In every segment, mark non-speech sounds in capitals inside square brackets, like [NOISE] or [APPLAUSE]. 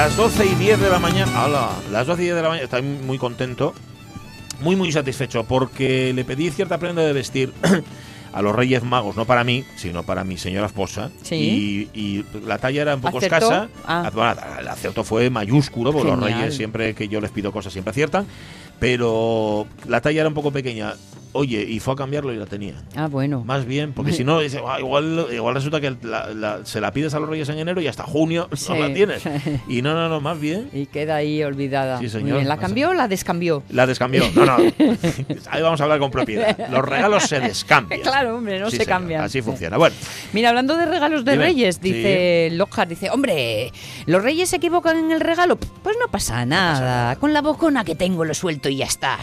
Las 12 y 10 de la mañana. ¡Hala! Las 12 y 10 de la mañana. Estoy muy contento. Muy, muy satisfecho. Porque le pedí cierta prenda de vestir [CLEARS THROAT] a los Reyes Magos. No para mí, sino para mi señora esposa. Sí. Y, y la talla era un poco ¿Acertó? escasa. Ah. Bueno, el acierto fue mayúsculo. Porque los. Reyes, siempre que yo les pido cosas, siempre aciertan. Pero la talla era un poco pequeña. Oye, y fue a cambiarlo y la tenía. Ah, bueno. Más bien, porque si no, dice, "Ah, igual, igual resulta que la- la- se la pides a los Reyes en enero y hasta junio Sí. no la tienes. [LAUGHS] Y no, no, no, más bien. Y queda ahí olvidada. Sí, señor. bien. ¿La cambió o la descambió? La descambió. No, no. [LAUGHS] Ahí vamos a hablar con propiedad. Los regalos se descambian. [LAUGHS] Claro, hombre, no Sí, se señor, cambian. Así funciona. Bueno, Mira, hablando de regalos de Dime. reyes, dice Lockhart, dice, hombre, ¿los reyes se equivocan en el regalo? Pues no pasa nada, con la bocona que tengo lo suelto y ya está.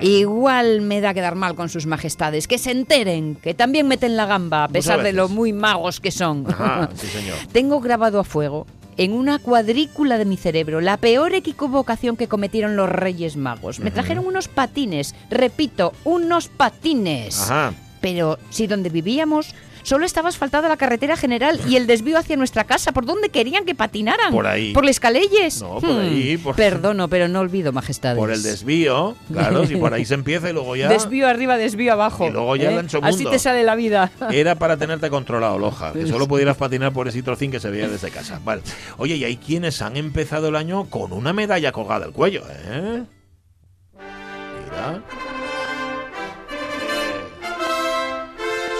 Mm. Igual me da quedar mal con sus majestades, que se enteren, que también meten la gamba, a pesar de lo muy magos que son. ajá, sí, señor. [LAUGHS] Tengo grabado a fuego en una cuadrícula de mi cerebro la peor equivocación que cometieron los Reyes Magos. Me trajeron unos patines, repito, unos patines. Ajá. Pero si donde vivíamos solo estaba asfaltada la carretera general y el desvío hacia nuestra casa, ¿por dónde querían que patinaran? Por ahí. ¿Por las calles? No, por ahí, por- Perdono, pero no olvido, majestades. Por el desvío, claro, si por ahí se empieza y luego ya. Desvío arriba, desvío abajo. ¿eh? Y luego ya el ancho Así mundo. te sale la vida. [LAUGHS] Era para tenerte controlado, Loja, que solo pudieras patinar por ese trocín que se veía desde casa. Vale. Oye, y hay quienes han empezado el año con una medalla colgada al cuello, ¿eh? Mira.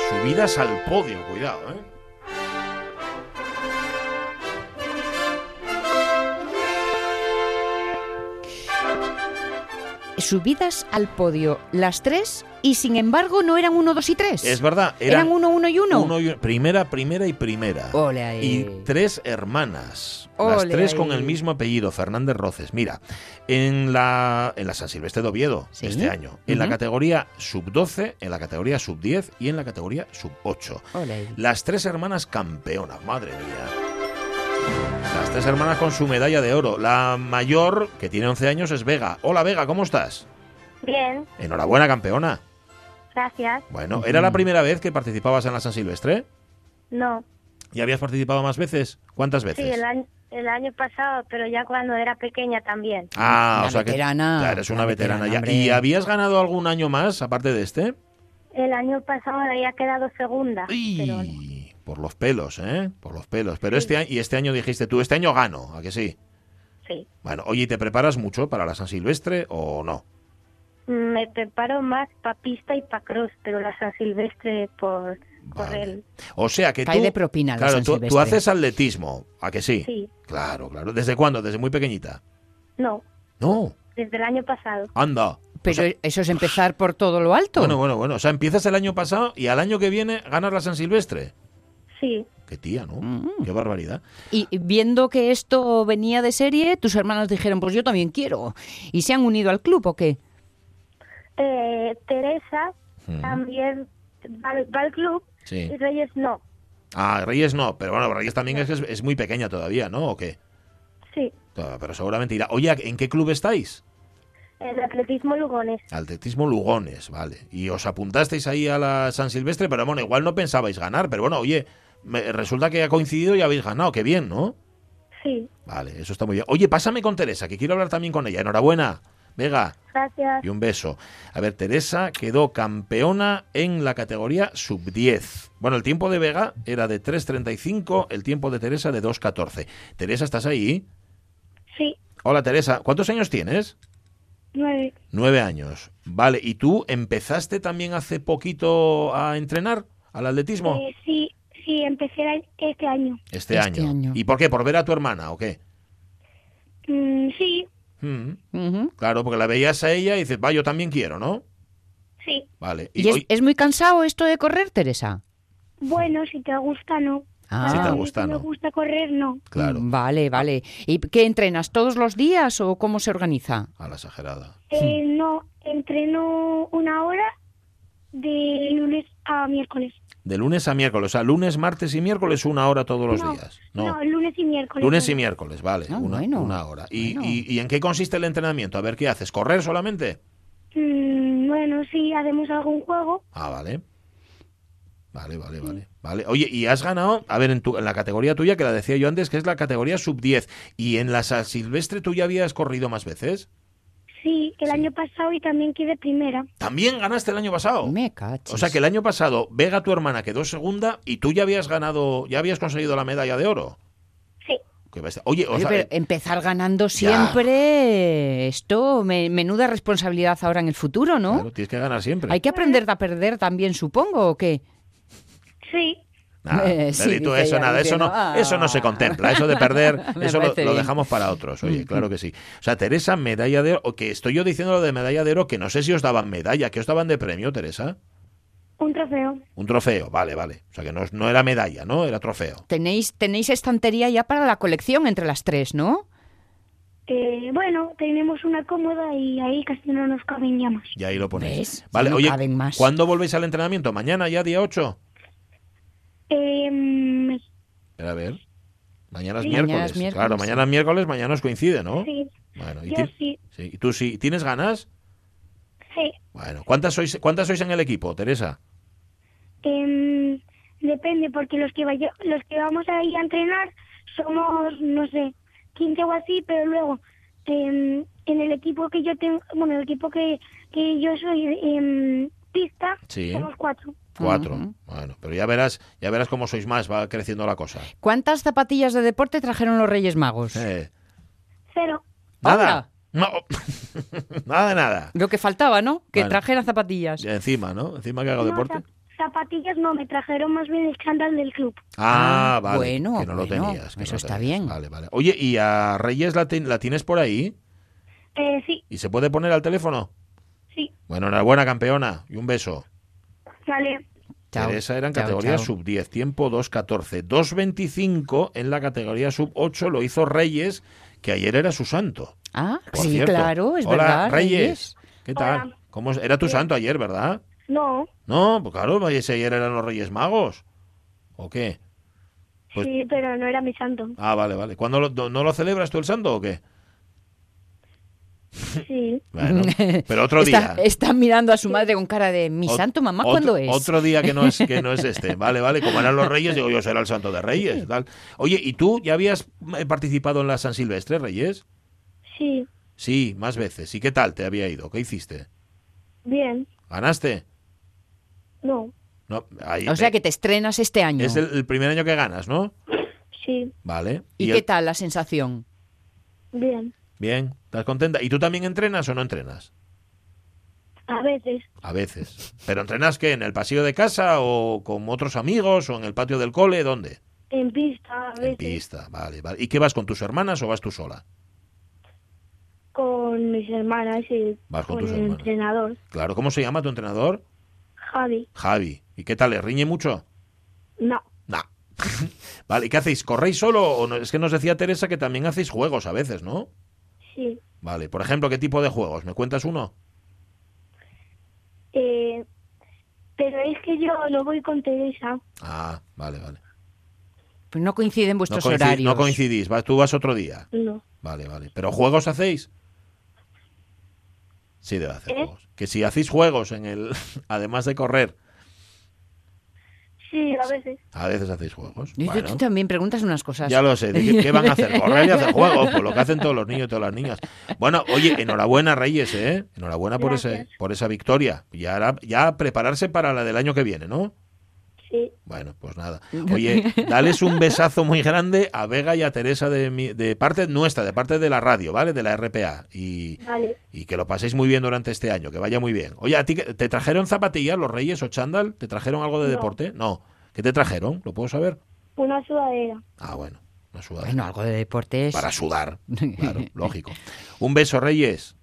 Subidas al podio, cuidado, ¿eh? Subidas al podio las tres y sin embargo no eran uno, dos y tres. Es verdad, Eran, eran, uno, uno y uno. uno y- primera, primera y primera. Ole ahí. Y tres hermanas. las Ole tres con el mismo apellido, Fernández Roces. Mira, en la, en la San Silvestre de Oviedo, Sí. este año, en la categoría sub-12, en la categoría sub-10 y en la categoría sub-8. Ole ahí. Las tres hermanas campeonas, madre mía. Las tres hermanas con su medalla de oro. La mayor, que tiene 11 años, es Vega. Hola Vega, ¿cómo estás? Bien, Enhorabuena, campeona. gracias. Bueno, ¿era la primera vez que participabas en la San Silvestre? No, ¿Y habías participado más veces? ¿Cuántas sí, veces? el año, el año pasado, pero ya cuando era pequeña también. Ah, Una o sea que veterana, ya eres una una veterana, veterana, ya. ¿Y habías ganado algún año más aparte de este? El año pasado había quedado segunda. pero por los pelos, ¿eh? Por los pelos. Pero este año y este año dijiste tú, este año gano, ¿a que sí? sí, Bueno, oye, ¿y te preparas mucho para la San Silvestre o no? me preparo más para pista y para cross, pero la San Silvestre por Vale. correr. O sea que Cae tú, de propina la claro, San tú, haces atletismo, ¿a que sí? Sí, Claro, claro. ¿Desde cuándo? ¿Desde muy pequeñita? no, No, desde el año pasado. anda. Pero O sea, eso es empezar por todo lo alto. bueno, bueno, bueno. O sea, empiezas el año pasado y al año que viene ganas la San Silvestre. Sí, Qué tía, ¿no? Mm. Qué barbaridad. Y viendo que esto venía de serie, tus hermanos dijeron, pues yo también quiero. ¿Y se han unido al club o qué? eh, Teresa Mm. también va, al- va al club Sí. y Reyes no. Ah, Reyes no, pero bueno, Reyes también es, es muy pequeña todavía, ¿no? ¿O qué? Sí, Ah, Pero seguramente irá. Oye, ¿en qué club estáis? el atletismo Lugones. Atletismo Lugones, vale. Y os apuntasteis ahí a la San Silvestre, pero bueno, igual no pensabais ganar, pero bueno, oye, me- resulta que ha coincidido y habéis ganado, qué bien, ¿no? Sí, Vale, eso está muy bien. Oye, pásame con Teresa, que quiero hablar también con ella. Enhorabuena, Vega, gracias. y un beso. A ver, Teresa quedó campeona en la categoría sub-10. Bueno, el tiempo de Vega era de 3.35, el tiempo de Teresa de 2.14. Teresa, ¿estás ahí? Sí, Hola Teresa, ¿cuántos años tienes? nueve. Nueve años. Vale, ¿y tú empezaste también hace poquito a entrenar al atletismo? Eh, sí, sí, empecé este año. Este, Este año. año. ¿Y por qué? ¿Por ver a tu hermana o qué? Mm, sí, Mm, claro, porque la veías a ella y dices, va, yo también quiero, ¿no? sí. Vale. ¿Y es, hoy- es muy cansado esto de correr, Teresa? Bueno, si te gusta, no. Ah. Si te gusta, que no. me gusta correr, no. Claro, Vale, vale. ¿Y qué entrenas todos los días o cómo se organiza? a la exagerada. Eh, no, entreno una hora de lunes a miércoles. De lunes a miércoles, o sea, lunes, martes y miércoles una hora todos los no, días. No, lunes y miércoles. Lunes y no. miércoles, vale, Ah, una, bueno. una hora. ¿Y, Bueno. y- y en qué consiste el entrenamiento? A ver, ¿qué haces? ¿Correr solamente? Mm, bueno, sí, hacemos algún juego. Ah, vale. Vale, vale, vale. Vale. Oye, y has ganado, a ver, en, tu, en la categoría tuya, que la decía yo antes, que es la categoría sub-10. ¿Y en la San Silvestre tú ya habías corrido más veces? Sí, el año pasado y también quedé primera. También ganaste el año pasado. Me cachis. O sea que el año pasado Vega, tu hermana, quedó segunda y tú ya habías ganado, ya habías conseguido la medalla de oro. Sí. Oye, o Oye, sea, pero eh, empezar ganando siempre, esto, me- menuda responsabilidad ahora en el futuro, ¿no? claro, tienes que ganar siempre. Hay que aprender a perder también, supongo, ¿o qué? sí. Nada, Eh, sí, eso ella, nada, eso no, diciendo, eso no se "Ah". contempla, eso de [LAUGHS] perder, eso lo, lo dejamos para otros. Oye, claro que sí. O sea, Teresa, medalla de oro, o que estoy yo diciendo lo de medalla de oro, que no sé si os daban medalla, que os daban de premio, Teresa. Un trofeo. Un trofeo, vale, vale. O sea, que no, no era medalla, ¿no? Era trofeo. Tenéis, tenéis estantería ya para la colección entre las tres, ¿no? Eh, bueno, tenemos una cómoda y ahí casi no nos caben ya más. Y ahí lo ponéis. ¿Ves? Vale, no oye, caben más. ¿cuándo volvéis al entrenamiento? ¿Mañana ya, día 8? Eh, A ver. Mañana es Sí, miércoles. mañana es miércoles, Claro, mañana es miércoles, mañana os coincide, ¿no? sí, Bueno, ¿y, yo sí, sí, ¿y tú sí? ¿Tienes ganas? sí. Bueno, ¿cuántas sois, ¿cuántas sois en el equipo, Teresa? Em, depende, porque los que vaya, los que vamos ahí a entrenar somos, no sé, 15 o así, pero luego em, en el equipo que yo tengo, bueno, el equipo que, que yo soy en pista, Sí. somos cuatro. Cuatro. Bueno, pero ya verás, ya verás cómo sois más, va creciendo la cosa. ¿Cuántas zapatillas de deporte trajeron los Reyes Magos? Eh, Cero. nada. No. [LAUGHS] nada nada. Lo que faltaba, ¿no? Que Bueno. trajeran zapatillas. Ya encima, ¿no? Encima que hago No, deporte. zap- zapatillas no, me trajeron más bien el chándal del club. Ah, Ah, vale. bueno, que no lo bueno, tenías. que eso no está tenías. bien. Vale, vale. Oye, ¿y a Reyes la, ten- la tienes por ahí? Eh, sí, ¿Y se puede poner al teléfono? sí, Bueno, enhorabuena, campeona. Y un beso. Vale. Chao, Teresa era en chao, categoría chao. sub 10, tiempo 2.14. 2.25 en la categoría sub 8 lo hizo Reyes, que ayer era su santo. Ah, por sí, cierto. claro, es Hola, verdad. Reyes. ¿Qué tal? Hola. ¿Cómo es? Era tu santo ayer, ¿verdad? No, No, pues claro, ese ayer eran los Reyes Magos. ¿O qué? Pues- sí, pero no era mi santo. Ah, vale, vale. ¿Cuándo lo- no, no lo celebras tú el santo o qué? Sí, [LAUGHS] Bueno, pero otro día. está mirando a su madre con cara de mi santo mamá, otro- ¿cuándo es? Otro día que no es que no es [LAUGHS] este. Vale, vale. Como eran los Reyes, digo yo será el Santo de Reyes. Tal. Oye, ¿y tú ya habías eh, participado en la San Silvestre, Reyes? sí, Sí, más veces. ¿Y qué tal te había ido? ¿Qué hiciste? bien, ¿Ganaste? no, No, ahí- O sea que te estrenas este año. es el, el primer año que ganas, ¿no? sí, Vale. ¿Y, qué tal la sensación? bien. Bien, ¿estás contenta? ¿Y tú también entrenas o no entrenas? A veces, A veces. ¿Pero entrenas qué? ¿En el pasillo de casa o con otros amigos o en el patio del cole? ¿Dónde? en pista, a En veces, pista, vale, vale. ¿Y qué vas con tus hermanas o vas tú sola? con mis hermanas y Vas con con tus el hermanas. entrenador, Claro, ¿cómo se llama tu entrenador? Javi. Javi. ¿Y qué tal? ¿Le riñe mucho? No, Nah. [LAUGHS] vale, ¿y qué hacéis? ¿Corréis solo o no? Es que nos decía Teresa que también hacéis juegos a veces, ¿no? Sí. Vale, por ejemplo, ¿qué tipo de juegos? ¿Me cuentas uno? Eh, pero es que yo no voy con Teresa. Ah, vale, vale. Pues no coinciden No, vuestros horarios. no coincidís, vas, tú vas otro día. No. Vale, vale. ¿Pero juegos hacéis? Sí, debe hacer ¿Eh? juegos. Que si hacéis juegos en el. [LAUGHS] Además de correr, Sí, a veces. a veces hacéis juegos. Y tú- Bueno, tú también preguntas unas cosas. ya lo sé. ¿de ¿Qué, qué van a hacer? [LAUGHS] Correr y hacer juegos, pues lo que hacen todos los niños y todas las niñas. Bueno, oye, enhorabuena, Reyes, ¿eh? Enhorabuena por, ese, por esa victoria. Y ahora ya prepararse para la del año que viene, ¿no? Sí. Bueno, pues nada. Oye, dales un besazo muy grande a Vega y a Teresa de, mi- de parte nuestra, de parte de la radio, ¿vale? De la RPA. Y, Vale. y que lo paséis muy bien durante este año, que vaya muy bien. Oye, ¿a ti te trajeron zapatillas los Reyes o chándal? ¿Te trajeron algo de No. deporte? No. ¿Qué te trajeron? ¿Lo puedo saber? Una sudadera. Ah, bueno. Una sudadera. Bueno, algo de deportes. Para sudar. [LAUGHS] Claro, lógico. Un beso, Reyes.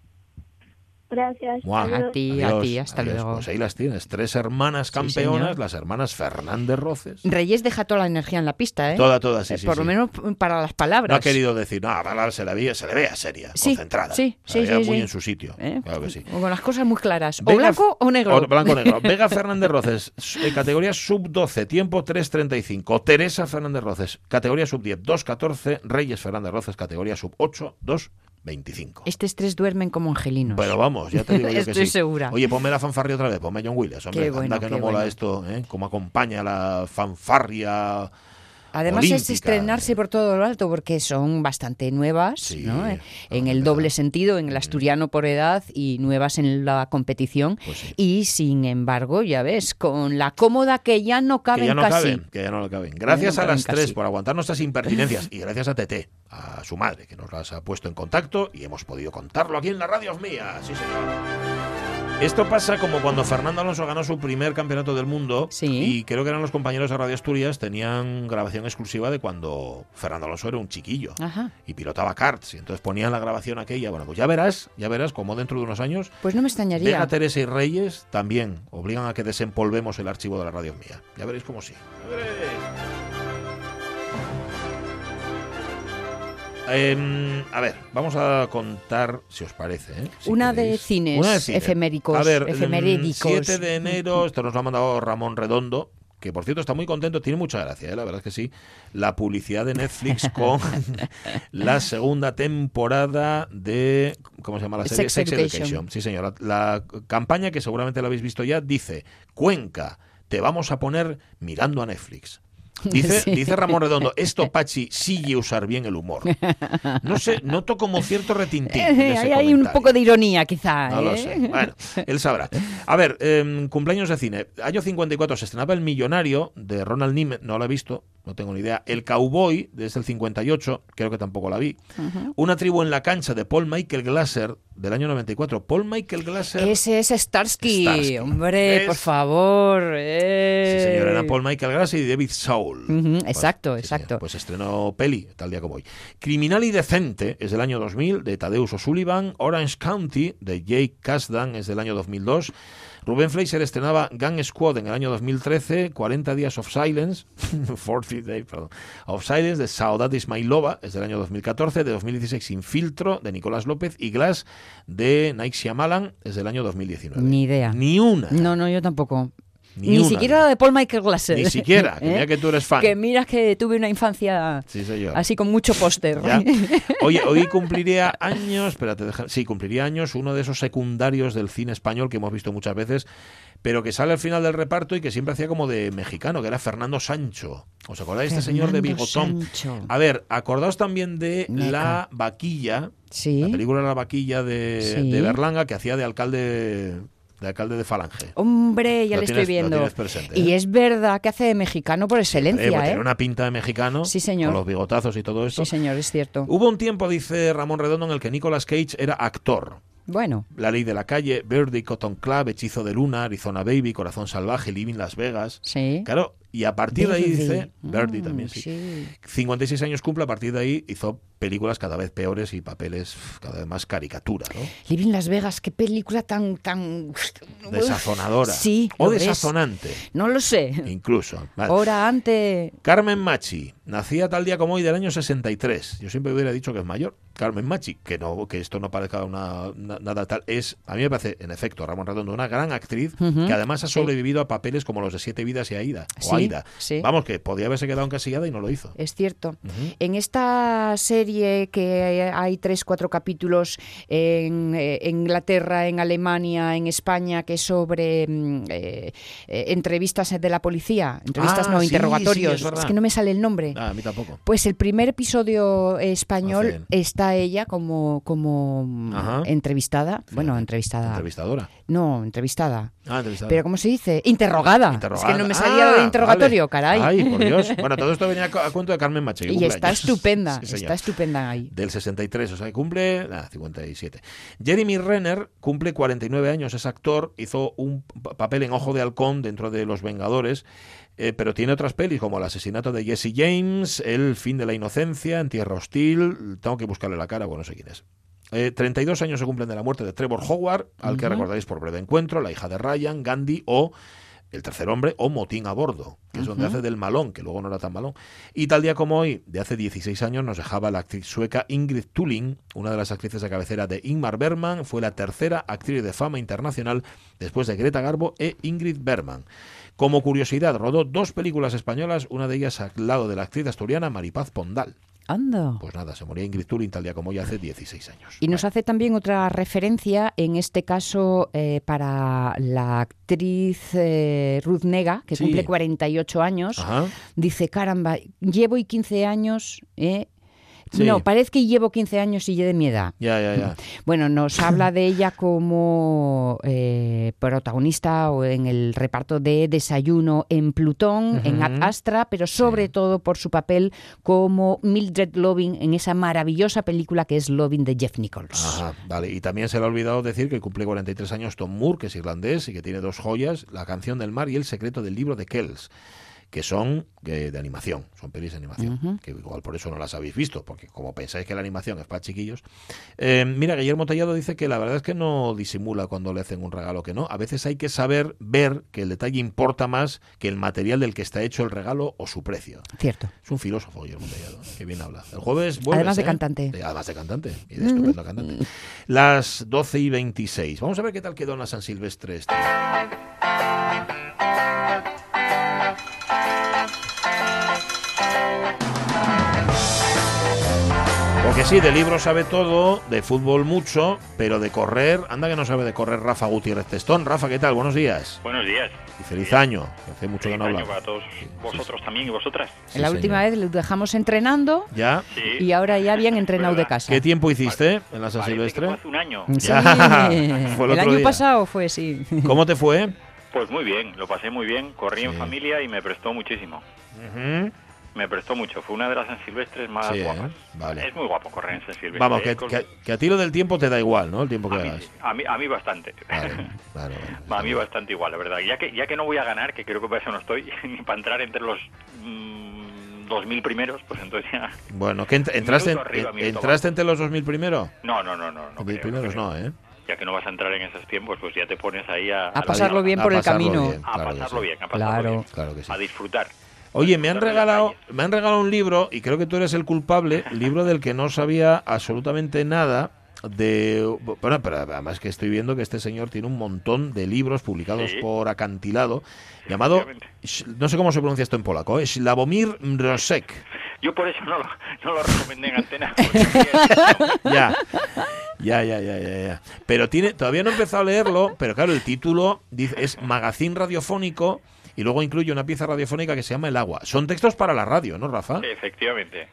Gracias. Adiós. A ti, a Adiós, ti, hasta adiós. luego. Pues ahí las tienes. Tres hermanas Sí, campeonas, señor. las hermanas Fernández Roces. Reyes deja toda la energía en la pista, ¿eh? Toda, toda, sí, Eh, sí. Por sí. lo menos para las palabras. No ha querido decir, no, Bárbara se le veía, se le veía seria, Sí, concentrada. sí, la sí, sí, muy sí. en su sitio. ¿Eh? Claro que sí. O Con las cosas muy claras. Vega- o blanco o negro. o blanco o negro. [LAUGHS] Vega Fernández Roces, eh, categoría sub-12, tiempo 3.35. Teresa Fernández Roces, categoría sub-10, 2.14. Reyes Fernández Roces, categoría sub-8, 2.25. Este estrés duermen como angelinos. Pero vamos, ya te digo yo [LAUGHS] que Estoy sí. segura. Oye, ponme la fanfarria otra vez, ponme a John Williams. Hombre, Qué anda bueno, que qué no mola bueno. esto, ¿eh? Cómo acompaña la fanfarria. Además es estrenarse por todo lo alto porque son bastante nuevas, Sí, ¿no? Eh, En el doble sentido, en el asturiano por edad y nuevas en la competición. Pues sí. Y sin embargo, ya ves, con la cómoda que ya no caben que ya no casi. caben, que ya no lo caben. Gracias no a las tres casi. por aguantar nuestras impertinencias y gracias a Tete, a su madre, que nos las ha puesto en contacto y hemos podido contarlo aquí en la radio mía. Sí, señor. Esto pasa como cuando Fernando Alonso ganó su primer campeonato del mundo Sí. y creo que eran los compañeros de Radio Asturias, tenían grabación exclusiva de cuando Fernando Alonso era un chiquillo Ajá. y pilotaba karts y entonces ponían la grabación aquella. Bueno, pues ya verás, ya verás como dentro de unos años Pues no me extrañaría. Vega, Teresa y Reyes también obligan a que desempolvemos el archivo de la radio mía. Ya veréis cómo sí. Ya veréis. Em, a ver, vamos a contar, si os parece. ¿eh? Si Una de cines Una de efeméricos, A ver, em, efemerédicos. 7 de enero, esto nos lo ha mandado Ramón Redondo, que por cierto está muy contento, tiene mucha gracia, ¿eh? la verdad es que sí. La publicidad de Netflix [LAUGHS] con la segunda temporada de. ¿Cómo se llama la serie? Sex Education. Sí, señor. La, la campaña, que seguramente la habéis visto ya, dice: Cuenca, te vamos a poner mirando a Netflix. Dice, [LAUGHS] Sí. dice Ramón Redondo, esto Pachi sigue usar bien el humor. [LAUGHS] No sé, noto como cierto retintín. en Eh, ese hay un poco de ironía, quizá. No lo ¿eh? sé. Bueno, él sabrá. A ver, em, cumpleaños de cine. Año 54 se estrenaba El Millonario de Ronald Niemeyer, no lo he visto, no tengo ni idea. El Cowboy desde el 58, creo que tampoco la vi. Una tribu en la cancha de Paul Michael Glasser del año 94. Paul Michael Glasser. Ese es Starsky, Starsky. hombre, ¿Ves? por favor. Sí, eh. señor, era Paul Michael Glasser y David Soul. Ujú, exacto, sí, exacto. señor. Pues estrenó peli, tal día como hoy. Criminal y Decente es del año 2000, de Tadeusz O'Sullivan. Orange County, de Jake Kasdan, es del año 2002. Rubén Fleischer estrenaba Gang Squad en el año 2013, 40 Días of Silence, [LAUGHS] 40 Days, perdón, of Silence de Saudade Ismailova, es del año 2014, de 2016 Infiltro, de Nicolás López, y Glass, de Nike Shyamalan, es del año 2019. Ni idea. Ni una. No, no, yo tampoco. Ni Ni, siquiera la de Paul Michael Glasser. Ni siquiera, que [LAUGHS] ¿Eh? mira que tú eres fan. Que miras que tuve una infancia Sí, así con mucho póster. [LAUGHS] Oye, hoy cumpliría años, espérate, deja- sí, cumpliría años uno de esos secundarios del cine español que hemos visto muchas veces, pero que sale al final del reparto y que siempre hacía como de mexicano, que era Fernando Sancho. ¿Os acordáis de este señor de bigotón? Sancho. A ver, acordaos también de Meca. La Vaquilla, Sí. la película La Vaquilla de, Sí. de Berlanga, que hacía de alcalde de alcalde de Falange. Hombre, ya Lo le tienes- estoy viendo. presente, Y ¿eh? es verdad que hace de mexicano por Eh, excelencia, pues ¿eh? tiene una pinta de mexicano, Sí, señor. con los bigotazos y todo esto. Sí, señor, es cierto. Hubo un tiempo, dice Ramón Redondo, en el que Nicolas Cage era actor. Bueno, La ley de la calle, Birdie, Cotton Club, Hechizo de Luna, Arizona Baby, Corazón Salvaje, Living Las Vegas. sí. Claro, y a partir de ahí dice, Birdie Mm, también, sí. sí. 56 años cumple, a partir de ahí hizo películas cada vez peores y papeles cada vez más caricatura, ¿no? Living Las Vegas, qué película tan tan [LAUGHS] Desazonadora. Sí, O desazonante, No lo sé. incluso. Vale. Hora antes. Carmen Machi, nacía tal día como hoy del año 63. Yo siempre hubiera dicho que es mayor. Carmen Machi, que no que esto no parezca una, na- nada tal. Es, a mí me parece, en efecto, Ramón Redondo, una gran actriz que además ha sí. sobrevivido a papeles como los de Siete Vidas y Aida. O Sí, Aida. sí. Vamos, que podía haberse quedado encasillada y no lo hizo. Es cierto. En esta serie serie que hay tres, cuatro capítulos en, eh, en Inglaterra, en Alemania, en España, que es sobre mm, eh, entrevistas de la policía. Entrevistas Ah, no, sí, interrogatorios. sí, es que no me sale el nombre. Ah, a mí tampoco. Pues el primer episodio español Hacen. está ella como, como mm, Ajá. entrevistada. Bueno, entrevistada. Entrevistadora. No, entrevistada. Ah. Pero ¿cómo se dice? Interrogada. Interrogada. Es que no me salía lo de Ah, interrogatorio, vale. caray. Ay, por Dios. Bueno, todo esto venía a cuento de Carmen Mache. que y está [LAUGHS] estupenda, Sí, está estupenda ahí. Del 63, o sea, cumple nada, 57. Jeremy Renner cumple 49 años, es actor, hizo un pa- papel en Ojo de Halcón dentro de Los Vengadores, eh, pero tiene otras pelis como El asesinato de Jesse James, El fin de la inocencia, En tierra hostil, tengo que buscarle la cara, bueno, no sé quién es. Eh, 32 años se cumplen de la muerte de Trevor Howard, al que Ujú. recordaréis por Breve Encuentro, La hija de Ryan, Gandhi o El tercer hombre o Motín a bordo, que es donde hace del malón, que luego no era tan malón. Y tal día como hoy, de hace 16 años, nos dejaba la actriz sueca Ingrid Tulling, una de las actrices de cabecera de Ingmar Bergman, fue la tercera actriz de fama internacional después de Greta Garbo e Ingrid Bergman. Como curiosidad, rodó dos películas españolas, una de ellas al lado de la actriz asturiana Maripaz Pondal. Anda. Pues nada, se moría Ingrid Tulling tal día como hoy hace 16 años. Y nos hace también otra referencia, en este caso eh, para la actriz eh, Ruth Nega, que Sí. cumple 48 años. Ajá. Dice, caramba, llevo y 15 años, ¿eh? Sí. No, parece que llevo 15 años y ya de mi edad. Ya, ya, ya. [LAUGHS] Bueno, nos habla de ella como eh, protagonista o en el reparto de Desayuno en Plutón, en Ad. Astra, pero sobre todo por su papel como Mildred Loving en esa maravillosa película que es Loving de Jeff Nichols. Ajá, vale. Y también se le ha olvidado decir que cumple 43 años Tom Moore, que es irlandés y que tiene dos joyas, La canción del mar y El secreto del libro de Kells, que son eh, de animación, son pelis de animación, Ujú. que igual por eso no las habéis visto, porque como pensáis que la animación es para chiquillos. Eh, mira, Guillermo Tallado dice que la verdad es que no disimula cuando le hacen un regalo que no. A veces hay que saber ver que el detalle importa más que el material del que está hecho el regalo o su precio. Cierto. Es un filósofo, Guillermo Tellado. Que bien habla. El jueves vuelves, Además de ¿eh? cantante. Eh, Además de cantante. Y de estupendo cantante. Las 12 y 26. Vamos a ver qué tal quedó en la San Silvestre este. Sí, de libro sabe todo, de fútbol mucho, pero de correr, anda que no sabe de correr Rafa Gutiérrez Testón. Rafa, ¿qué tal? Buenos días. Buenos días. Y feliz año, que hace mucho que Feliz no año hablamos. para todos vosotros también y vosotras. Sí, la señor. última vez lo dejamos entrenando ¿Ya? Sí. y ahora ya bien entrenado de casa. ¿Qué tiempo hiciste en la San que Silvestre? hace un año. Sí, Ya, [LAUGHS] fue el el año día. pasado fue, sí. ¿Cómo te fue? Pues muy bien, lo pasé muy bien. Corrí Sí. en familia y me prestó muchísimo. Ujú. Me prestó mucho. Fue una de las San Silvestres más Sí, ¿eh? guapas. Vale. Es muy guapo correr en San Silvestre. Vamos, ¿eh? que, Con- que- que a ti lo del tiempo te da igual, ¿no? El tiempo que a, mí, hagas. a, mí, a mí bastante. Vale, vale, [LAUGHS] vale. a mí bastante igual, la verdad. Ya que, ya que no voy a ganar, que creo que para eso no estoy, [LAUGHS] ni para entrar entre los mm, 2.000 primeros, pues entonces ya... Bueno, ¿que ent- entraste, arriba, en- minuto entraste entre los 2.000 primero? No, no, no, no. no creo, primeros no. ¿eh? Ya que no vas a entrar en esos tiempos, pues ya te pones ahí a... Pasarlo bien A por el camino. bien, A claro pasarlo sí. bien, a pasarlo Claro. bien. Claro que sí. A disfrutar. Oye, me han regalado, me han regalado un libro y creo que tú eres el culpable, libro del que no sabía absolutamente nada de bueno, pero además que estoy viendo que este señor tiene un montón de libros publicados Sí. por acantilado llamado no sé cómo se pronuncia esto en polaco, es Slavomir Mrosek. Yo por eso no lo, no lo recomendé en antena. [LAUGHS] Ya. Ya, ya, ya, ya, ya. Pero tiene, todavía no he empezado a leerlo, pero claro, el título dice, es Magazín Radiofónico y luego incluye una pieza radiofónica que se llama El agua. Son textos para la radio, ¿no, Rafa? Efectivamente,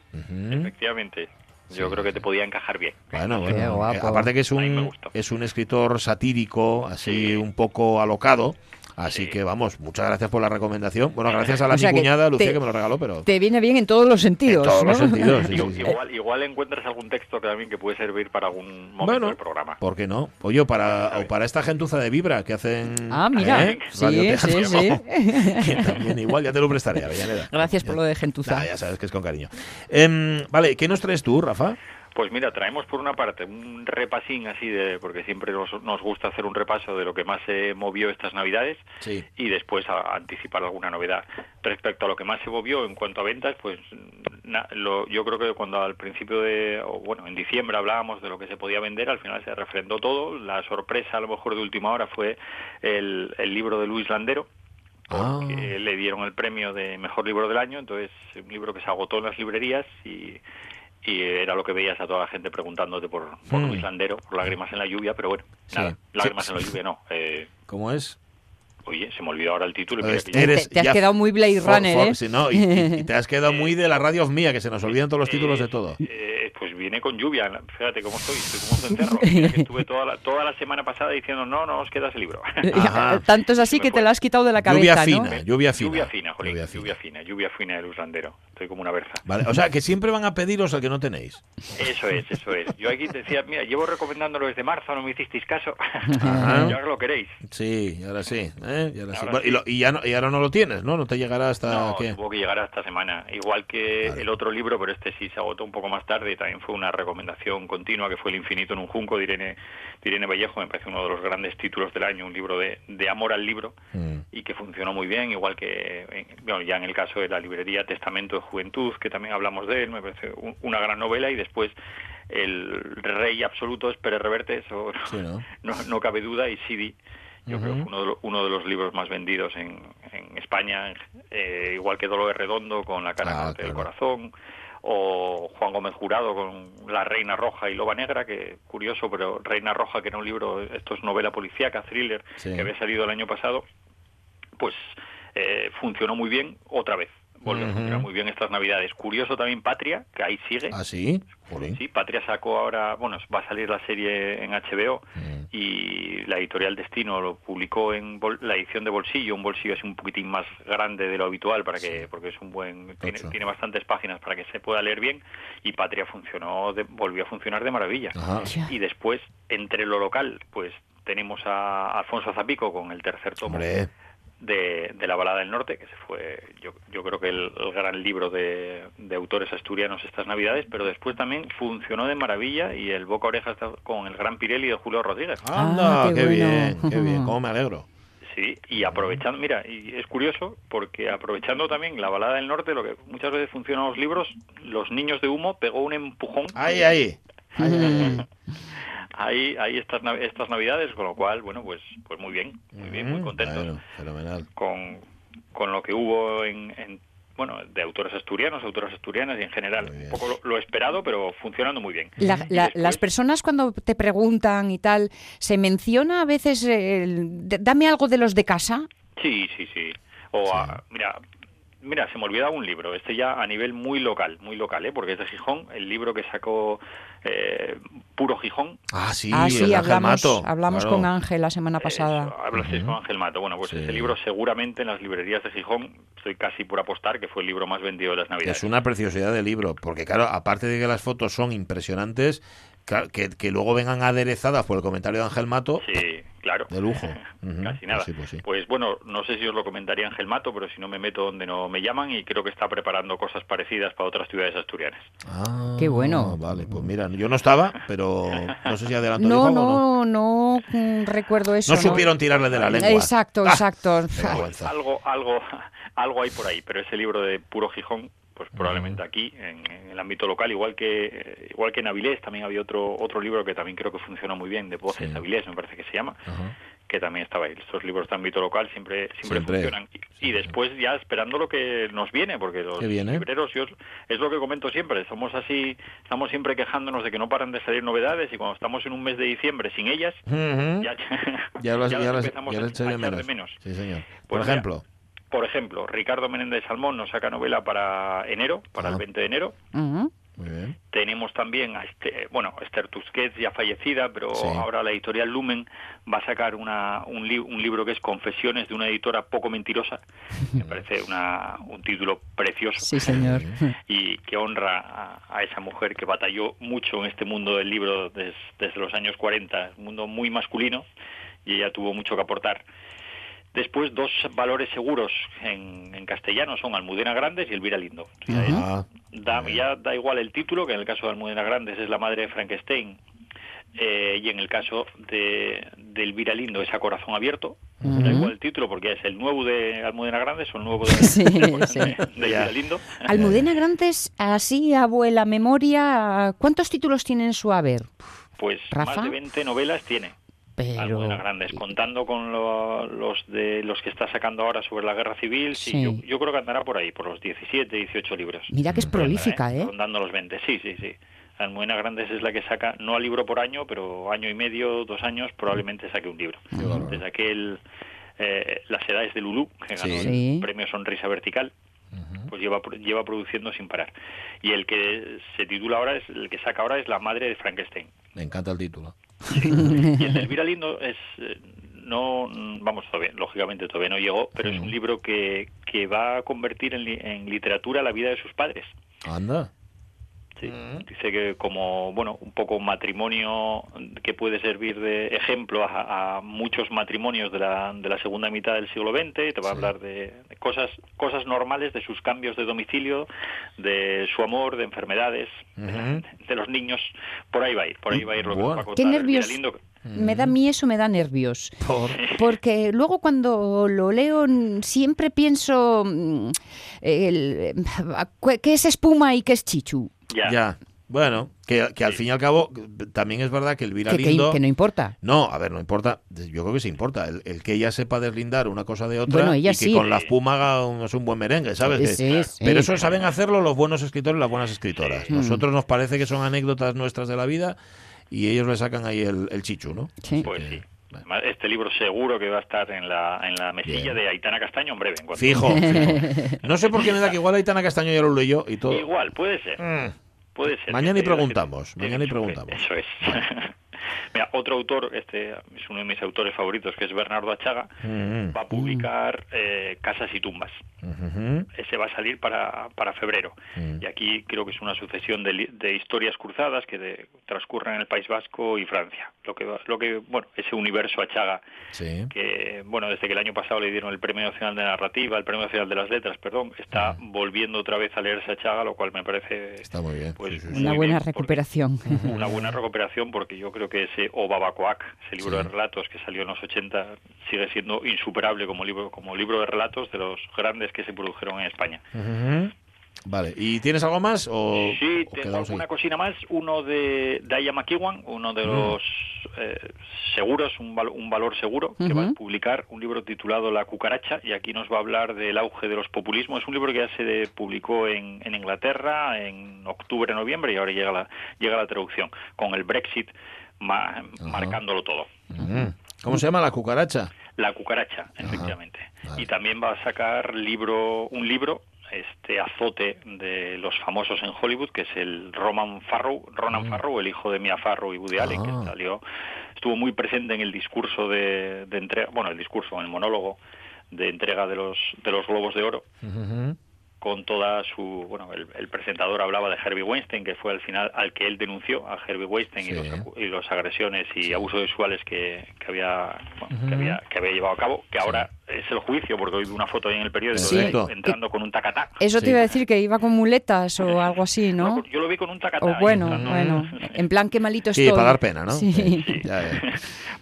efectivamente. Yo Sí. creo que te podía encajar bien. Bueno, bueno. eh, aparte que es un, es un escritor satírico, así Sí. un poco alocado. Así Sí. que vamos, muchas gracias por la recomendación. Bueno, [LAUGHS] gracias a la O sea mi cuñada Lucía te- que me lo regaló, pero Te viene bien en todos los sentidos. en todos ¿no? los sentidos. [LAUGHS] sí. Igual, igual encuentras algún texto que también que puede servir para algún momento Bueno, del programa. ¿por qué no? Oye, o para, o para esta gentuza de Vibra que hacen. Ah, mira. ¿eh? Sí, sí, sí. [LAUGHS] Que también igual, ya te lo prestaré, Avellaneda. Gracias por lo de gentuza. Nah, ya sabes que es con cariño. Em, vale, ¿qué nos traes tú, Rafa? Pues mira, traemos por una parte un repasín así de, porque siempre nos, nos gusta hacer un repaso de lo que más se movió estas navidades Sí. y después a- anticipar alguna novedad. Respecto a lo que más se movió en cuanto a ventas, pues na- lo- yo creo que cuando al principio de, o bueno, en diciembre hablábamos de lo que se podía vender, al final se refrendó todo. La sorpresa a lo mejor de última hora fue el, el libro de Luis Landero, Ah. porque le dieron el premio de mejor libro del año, entonces un libro que se agotó en las librerías y, y era lo que veías a toda la gente preguntándote por, por Mm. Luis Landero, por lágrimas en la lluvia, pero bueno, Sí. nada, lágrimas sí. en la lluvia no. Eh, ¿Cómo es? oye, se me olvidó ahora el título. y Eres- mira que- eres Te- te has ya quedado muy Blade for- Runner, for- ¿eh? sí, no, y, y- y te has quedado [LAUGHS] muy de la radio mía, que se nos olvidan todos los títulos de todo. Eh, pues viene con lluvia, fíjate cómo estoy, estoy como un cencerro. Estuve [LAUGHS] toda la, toda la semana pasada diciendo, no, no os queda ese libro. [LAUGHS] Ajá. Tanto es así que te lo has quitado de la Lluvia cabeza, ¿no? fina, lluvia fina. Lluvia fina, jolín, Lluvia lluvia, fina. fina, lluvia fina de Luz Landero. Estoy como una berza. Vale, o sea, que siempre van a pediros al que no tenéis. Eso es, eso es. Yo aquí te decía, mira, llevo recomendándolo desde marzo, no me hicisteis caso. [LAUGHS] Ajá. y ahora lo queréis. Sí, y ahora sí. ¿eh? Y, ahora sí. Ahora Bueno, y, sí. lo- y ya no, y ahora no lo tienes, ¿no? No te llegará hasta No, qué. supongo que llegará esta semana. Igual que Vale. el otro libro, pero este sí se agotó un poco más tarde y también fue una recomendación continua que fue El infinito en un junco de Irene, de Irene Vallejo. Me parece uno de los grandes títulos del año, un libro de, de amor al libro Mm. y que funcionó muy bien, igual que en- bueno, ya en el caso de la librería Testamento de Juventud, que también hablamos de él, me parece un- una gran novela y después el rey absoluto es Pérez Reverte, eso Sí, ¿no? [LAUGHS] no, no cabe duda, y Sidi, yo creo que fue uno de, lo- uno de los libros más vendidos en, en España, eh, igual que Dolores Redondo con La cara Ah, norte del corazón, o Juan Gómez Jurado con La Reina Roja y Loba Negra, que curioso, pero Reina Roja, que era un libro, esto es novela policíaca, thriller, Sí. que había salido el año pasado, pues eh, funcionó muy bien otra vez. Volvió a funcionar muy bien estas navidades. Curioso también Patria, que ahí sigue. ¿Ah, sí? Jolín. Sí, Patria sacó ahora, bueno, va a salir la serie en HBO Mm. y la editorial Destino lo publicó en bol- la edición de bolsillo, un bolsillo así un poquitín más grande de lo habitual para que porque es un buen tiene, tiene bastantes páginas para que se pueda leer bien y Patria funcionó de- volvió a funcionar de maravilla. Y después entre lo local, pues tenemos a Alfonso Zapico con el tercer tomo Hombre, de, de la balada del norte, que se fue, yo, yo creo que el, el gran libro de, de autores asturianos estas navidades, pero después también funcionó de maravilla y el boca a oreja está con el gran Pirelli de Julio Rodríguez. anda, Ah, qué qué, bueno. bien, qué bien. [LAUGHS] ¿Cómo me alegro? Sí, y aprovechando, mira, y es curioso porque aprovechando también la balada del norte, lo que muchas veces funcionan los libros, Los niños de humo pegó un empujón ahí. Ahí, [LAUGHS] ahí, ahí. [LAUGHS] ahí, ahí estas, nav- estas navidades, con lo cual, bueno, pues, pues muy bien, muy bien, muy Mm, contentos. bueno, fenomenal. con, con lo que hubo en, en, bueno de autores asturianos, autoras asturianas y en general. Un poco lo, lo esperado, pero funcionando muy bien. La- Y la- después- las personas cuando te preguntan y tal, ¿se menciona a veces, el- dame algo de los de casa? Sí, sí, sí. O Sí. a- mira, mira, se me olvidaba un libro, este ya a nivel muy local, muy local, ¿eh? porque es de Gijón, el libro que sacó eh, Puro Gijón. Ah, sí, ah, sí, Ángel hablamos, Mato, hablamos claro. con Ángel la semana pasada. Eso, con Ángel Mato. Bueno, pues Sí. ese libro seguramente en las librerías de Gijón, estoy casi por apostar que fue el libro más vendido de las Navidades. Es una preciosidad de libro, porque claro, aparte de que las fotos son impresionantes, que, que luego vengan aderezadas por el comentario de Ángel Mato, Sí, claro. de lujo. [LAUGHS] Casi nada. Pues sí, pues sí. Pues bueno, no sé si os lo comentaría Ángel Mato, pero si no me meto donde no me llaman y creo que está preparando cosas parecidas para otras ciudades asturianas. Ah, Qué bueno. Vale, pues mira, yo no estaba, pero no sé si adelantó No, no. no, no mm, recuerdo eso. No supieron tirarle de la lengua. Exacto, Ah, exacto. Algo, algo, [LAUGHS] algo hay por ahí, pero ese libro de Puro Gijón, pues probablemente aquí, en, en el ámbito local, igual que eh, igual que en Avilés, también había otro otro libro que también creo que funcionó muy bien, de Voces Sí. Avilés, me parece que se llama, que también estaba ahí. Estos libros de ámbito local siempre siempre, Siempre. funcionan. Y, y después ya esperando lo que nos viene, porque los ¿Qué viene? libreros, yo, es lo que comento siempre, somos así, estamos siempre quejándonos de que no paran de salir novedades y cuando estamos en un mes de diciembre sin ellas, [LAUGHS] ya, Ya las, ya las empezamos ya a- las a de menos. menos. Sí, señor. Por Pues mira, ejemplo, Por ejemplo, Ricardo Menéndez Salmón nos saca novela para enero, para Ah. el 20 de enero. Ujú. muy bien. Tenemos también a este, bueno, Esther Tusquets ya fallecida, pero Sí. ahora la editorial Lumen va a sacar una, un, li- un libro que es Confesiones de una editora poco mentirosa. [LAUGHS] Me parece una, un título precioso Sí, señor. y que honra a, a esa mujer que batalló mucho en este mundo del libro des- desde los años 40, un mundo muy masculino y ella tuvo mucho que aportar. Después, dos valores seguros en, en castellano son Almudena Grandes y Elvira Lindo. O sea, es- da, ya da igual el título, que en el caso de Almudena Grandes es la madre de Frankenstein, eh, y en el caso de, de Elvira Lindo es a corazón abierto. Da igual el título porque es el nuevo de Almudena Grandes o el nuevo de, [LAUGHS] Sí, [LAUGHS] de, sí. de Elvira Lindo. Almudena Grandes, así abuela memoria, ¿cuántos títulos tiene en su haber? Pues Rafa. más de 20 novelas tiene. Pero... Almudena Grandes, contando con lo- los de los que está sacando ahora sobre la guerra civil, sí, Sí. Yo, yo creo que andará por ahí, por los 17, 18 libros. Mira que es prolífica, ¿eh? Rondando los 20, sí, sí, sí. Almudena Grandes es la que saca, no al libro por año, pero año y medio, dos años, probablemente saque un libro. Desde aquel eh, Las edades de Lulú, que ganó Sí. el premio Sonrisa Vertical, pues lleva, lleva produciendo sin parar. Y el que se titula ahora, es el que saca ahora es La madre de Frankenstein. Me encanta el título. [LAUGHS] Y el de Elvira Lindo es eh, no vamos todavía, lógicamente todavía no llegó, pero es un libro que, que va a convertir en, en literatura la vida de sus padres. Anda. Sí. Dice que como bueno un poco un matrimonio que puede servir de ejemplo a, a muchos matrimonios de la, de la segunda mitad del siglo XX, te va a hablar de, de cosas cosas normales, de sus cambios de domicilio, de su amor, de enfermedades, de, de los niños, por ahí va a ir, por ahí va a ir lo que va a. Qué contar Elvira nervios. Lindo. Me da a mí eso, me da nervios. Por... Porque luego cuando lo leo siempre pienso mm, el- [LAUGHS] qué es espuma y qué es chichu. Ya. Ya. Bueno, que, que al fin y al cabo también es verdad que Elvira Que, que- Lindo... que no importa. No, a ver, no importa. Yo creo que sí importa. El, el que ella sepa deslindar una cosa de otra Bueno, ella y que sí. con la espuma haga un, es un buen merengue, ¿sabes? Que- Sí, sí. Pero eso saben hacerlo los buenos escritores y las buenas escritoras. Sí. Nosotros nos parece que son anécdotas nuestras de la vida y ellos le sacan ahí el, el chichu, ¿no? Sí. Pues sí. Este libro seguro que va a estar en la, en la mesilla Bien. de Aitana Castaño en breve. en cuanto- Fijo, fijo. No sé por qué me da que igual Aitana Castaño ya lo leyó y todo. Igual, puede ser. Mm. Puede ser. Mañana y preguntamos, mañana y preguntamos. Eso es. [LAUGHS] Mira, otro autor, este es uno de mis autores favoritos, que es Bernardo Achaga, Mm. va a publicar eh, Casas y Tumbas. Ese va a salir para, para febrero. Mm. Y aquí creo que es una sucesión de, li- de historias cruzadas que de- transcurren en el País Vasco y Francia. Lo que, va- lo que bueno, ese universo Achaga Sí. que bueno desde que el año pasado le dieron el premio nacional de narrativa el premio nacional de las letras perdón está volviendo otra vez a leerse a Chaga lo cual me parece Está muy bien. pues Sí, sí, sí. muy Una bien, buena porque- recuperación. una buena recuperación porque yo creo que ese O Babacoac, ese libro Sí. de relatos que salió en los 80 sigue siendo insuperable como libro como libro de relatos de los grandes que se produjeron en España. Vale, ¿y tienes algo más o, Sí, o tengo alguna cocina más. Uno de Daya McEwan, uno de Mm. los eh, seguros, un, val- un valor seguro, que va a publicar un libro titulado La cucaracha, y aquí nos va a hablar del auge de los populismos. Es un libro que ya se de- publicó en, en Inglaterra en octubre, noviembre, y ahora llega la, llega la traducción, con el Brexit ma- marcándolo todo. Ujú. ¿Cómo se llama la cucaracha? La cucaracha, efectivamente. vale. Y también va a sacar libro, un libro, este azote de los famosos en Hollywood, que es el Roman Farrow, Ronan Farrow, el hijo de Mia Farrow y Woody Allen, Ah. que salió, estuvo muy presente en el discurso de, de entrega, bueno, el discurso, en el monólogo de entrega de los de los globos de oro Ujú. Con toda su bueno el, el presentador hablaba de Herbie Weinstein que fue al final al que él denunció a Herbie Weinstein y Sí. los acu- y los agresiones y abusos sexuales que, que había bueno, que había que había llevado a cabo que ahora es el juicio porque hoy vi una foto ahí en el periódico Sí. de él entrando con un tacatá Eso Sí. te iba a decir que iba con muletas o algo así, ¿no? yo lo vi con un tacatá O bueno, entrando. bueno, en plan que malito Sí, estoy. para dar pena, ¿no? Sí. Sí. Ya, ya.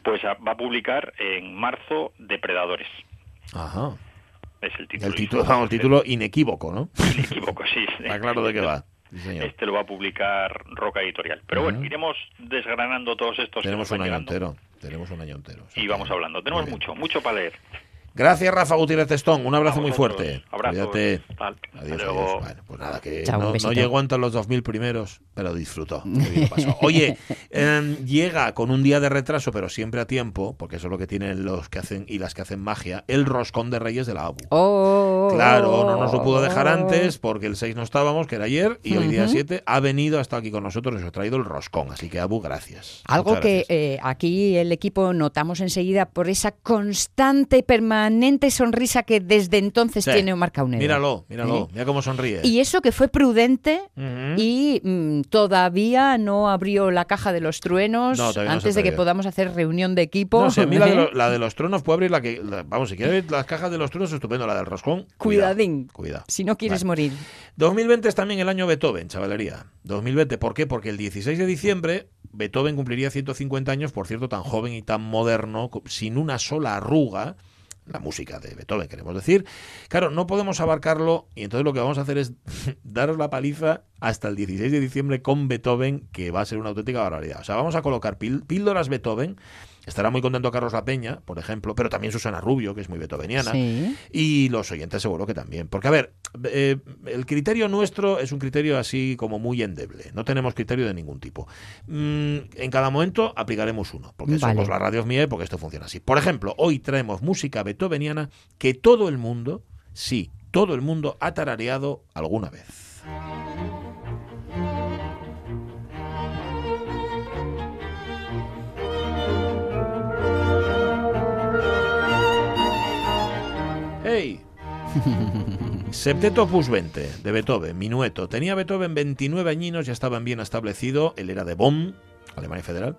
pues ah, va a publicar en marzo Depredadores Ajá. Es el título El título, vamos, título inequívoco, ¿no? [LAUGHS] me equivoco sí [LAUGHS] Está claro de qué va. Sí. Este lo va a publicar Roca Editorial. Pero bueno, Ujú. iremos desgranando todos estos. Tenemos un año llegando entero. Tenemos un año entero. Y vamos hablando. Tenemos mucho, mucho para leer. Gracias, Rafa Gutiérrez Testón. Un abrazo muy fuerte. Abrazos. Cuídate. Adiós, adiós. Bueno, pues nada, que Chao, no, no llegó entre los 2.000 primeros, pero disfrutó. Pasó. Oye, [LAUGHS] em, llega con un día de retraso, pero siempre a tiempo, porque eso es lo que tienen los que hacen y las que hacen magia, el roscón de Reyes de la ABU. Oh, Claro, no nos lo pudo dejar antes porque el 6 no estábamos, que era ayer, y hoy día Ujú. 7 ha venido hasta aquí con nosotros y nos ha traído el roscón. Así que, Abu, gracias. Algo Muchas que gracias. eh, aquí el equipo notamos enseguida por esa constante y permanente sonrisa que desde entonces Sí. tiene Omar Caunero. Míralo, míralo, ¿Eh? mira cómo sonríe. Y eso que fue prudente y mm, todavía no abrió la caja de los truenos No, todavía no antes de que podamos hacer reunión de equipo. No sé, a mí la de, lo- la de [LAUGHS] los tronos puede abrir la que. la- vamos, si quiere abrir las cajas de los tronos, estupendo. La del roscón. Cuidadín. Cuidado. Si no quieres Vale. morir. 2020 es también el año Beethoven, chavalería. 2020, ¿por qué? Porque el 16 de diciembre Beethoven cumpliría 150 años, por cierto, tan joven y tan moderno, sin una sola arruga. La música de Beethoven, queremos decir. Claro, no podemos abarcarlo y entonces lo que vamos a hacer es [LAUGHS] daros la paliza hasta el 16 de diciembre con Beethoven, que va a ser una auténtica barbaridad. O sea, vamos a colocar píl- píldoras Beethoven Estará muy contento Carlos La Peña, por ejemplo, pero también Susana Rubio, que es muy beethoveniana. Sí. Y los oyentes seguro que también. Porque, a ver, eh, el criterio nuestro es un criterio así como muy endeble. No tenemos criterio de ningún tipo. Mm, en cada momento aplicaremos uno, porque Vale. somos la radio y porque esto funciona así. Por ejemplo, hoy traemos música beethoveniana que todo el mundo, sí, todo el mundo ha tarareado alguna vez. [LAUGHS] Septeto Opus 20 de Beethoven, Minueto. Tenía Beethoven 29 añinos, ya estaba bien establecido, él era de Bonn, Alemania Federal.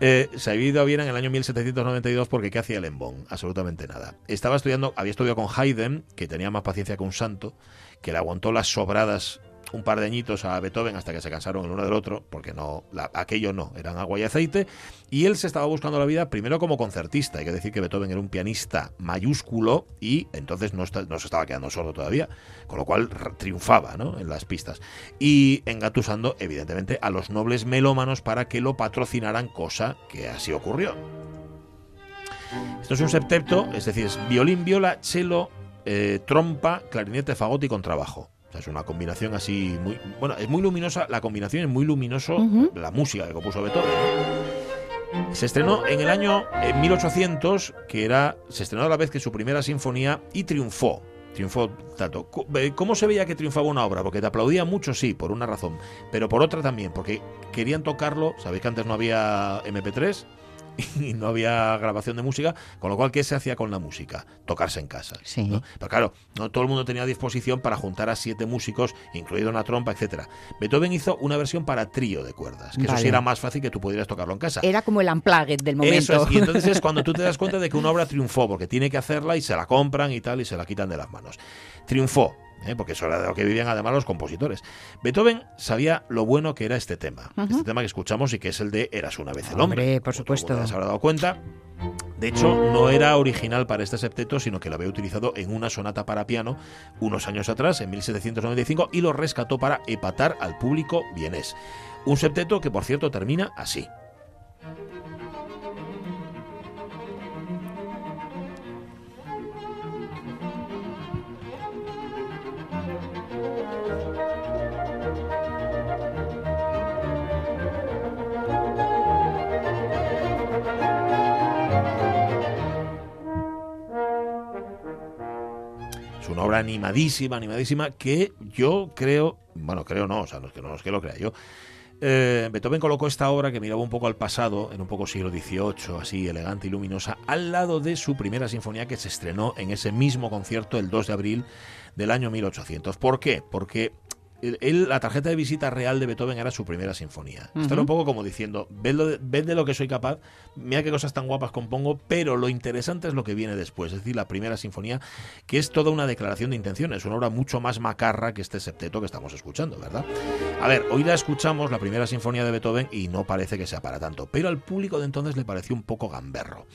Eh, se había ido a Viena en el año 1792 porque ¿qué hacía él en Bonn? Absolutamente nada. Estaba estudiando, había estudiado con Haydn, que tenía más paciencia que un santo, que le aguantó las sobradas un par de añitos a Beethoven hasta que se cansaron el uno del otro, porque no, aquello no, eran agua y aceite, y él se estaba buscando la vida primero como concertista, hay que decir que Beethoven era un pianista mayúsculo y entonces no, está- se estaba quedando sordo todavía, con lo cual triunfaba ¿no? en las pistas, y engatusando evidentemente a los nobles melómanos para que lo patrocinaran, cosa que así ocurrió. Esto es un septeto, es decir, es violín, viola, cello, eh, trompa, clarinete, fagot y contrabajo. Sea, es una combinación así muy... Bueno, es muy luminosa, la combinación es muy luminoso, la música que compuso Beethoven. Se estrenó en el año eh, 1800, que era... Se estrenó a la vez que su primera sinfonía y triunfó. Triunfó tanto. Eh, ¿Cómo se veía que triunfaba una obra? Porque te aplaudía mucho, sí, por una razón, pero por otra también, porque querían tocarlo. Sabéis que antes no había MP3 y no había grabación de música, con lo cual, ¿qué se hacía con la música? Tocarse en casa. Sí. ¿no? Pero claro, no todo el mundo tenía disposición para juntar a siete músicos, incluido una trompa, etcétera. Beethoven hizo una versión para trío de cuerdas, que eso sí era más fácil que tú pudieras tocarlo en casa. Era como el unplugged del momento. Eso es, y entonces es [LAUGHS] cuando tú te das cuenta de que una obra triunfó, porque tiene que hacerla y se la compran y tal, y se la quitan de las manos. Triunfó, ¿eh? porque eso era de lo que vivían además los compositores. Beethoven sabía lo bueno que era este tema, este tema que escuchamos y que es el de Eras una vez el hombre. Hombre, por supuesto. se habrá dado cuenta. De hecho, no era original para este septeto, sino que lo había utilizado en una sonata para piano unos años atrás, en 1795, y lo rescató para epatar al público vienés. Un septeto que, por cierto, termina así. Obra animadísima, animadísima, que yo creo, bueno, creo no, o sea, no es que no es que lo crea yo. eh, Beethoven colocó esta obra que miraba un poco al pasado, en un poco siglo XVIII, así elegante y luminosa, al lado de su primera sinfonía que se estrenó en ese mismo concierto el 2 de abril del año 1800. ¿Por qué? Porque él- la tarjeta de visita real de Beethoven era su primera sinfonía. Esto era un poco como diciendo, ved, lo de, ved de lo que soy capaz, mira qué cosas tan guapas compongo, pero lo interesante es lo que viene después, es decir, la primera sinfonía, que es toda una declaración de intenciones, una obra mucho más macarra que este septeto que estamos escuchando, ¿verdad? A ver, hoy la escuchamos, la primera sinfonía de Beethoven, y no parece que sea para tanto, pero al público de entonces le pareció un poco gamberro.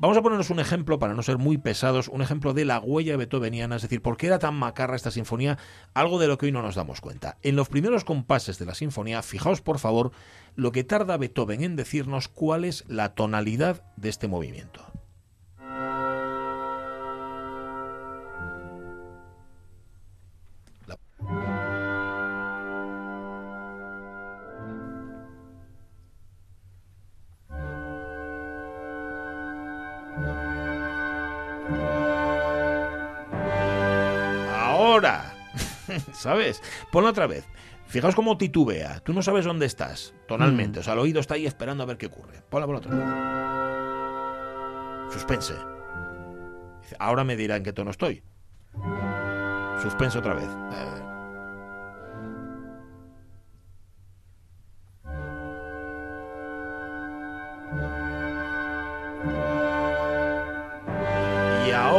Vamos a ponernos un ejemplo, para no ser muy pesados, un ejemplo de la huella beethoveniana, es decir, por qué era tan macarra esta sinfonía, algo de lo que hoy no nos damos cuenta. En los primeros compases de la sinfonía, fijaos por favor lo que tarda Beethoven en decirnos cuál es la tonalidad de este movimiento. Ahora, [LAUGHS] ¿sabes? Ponlo otra vez. Fijaos cómo titubea. Tú no sabes dónde estás, tonalmente. O sea, el oído está ahí esperando a ver qué ocurre. Ponla por otra vez. Suspense. Ahora me dirá en qué tono estoy. Suspense otra vez.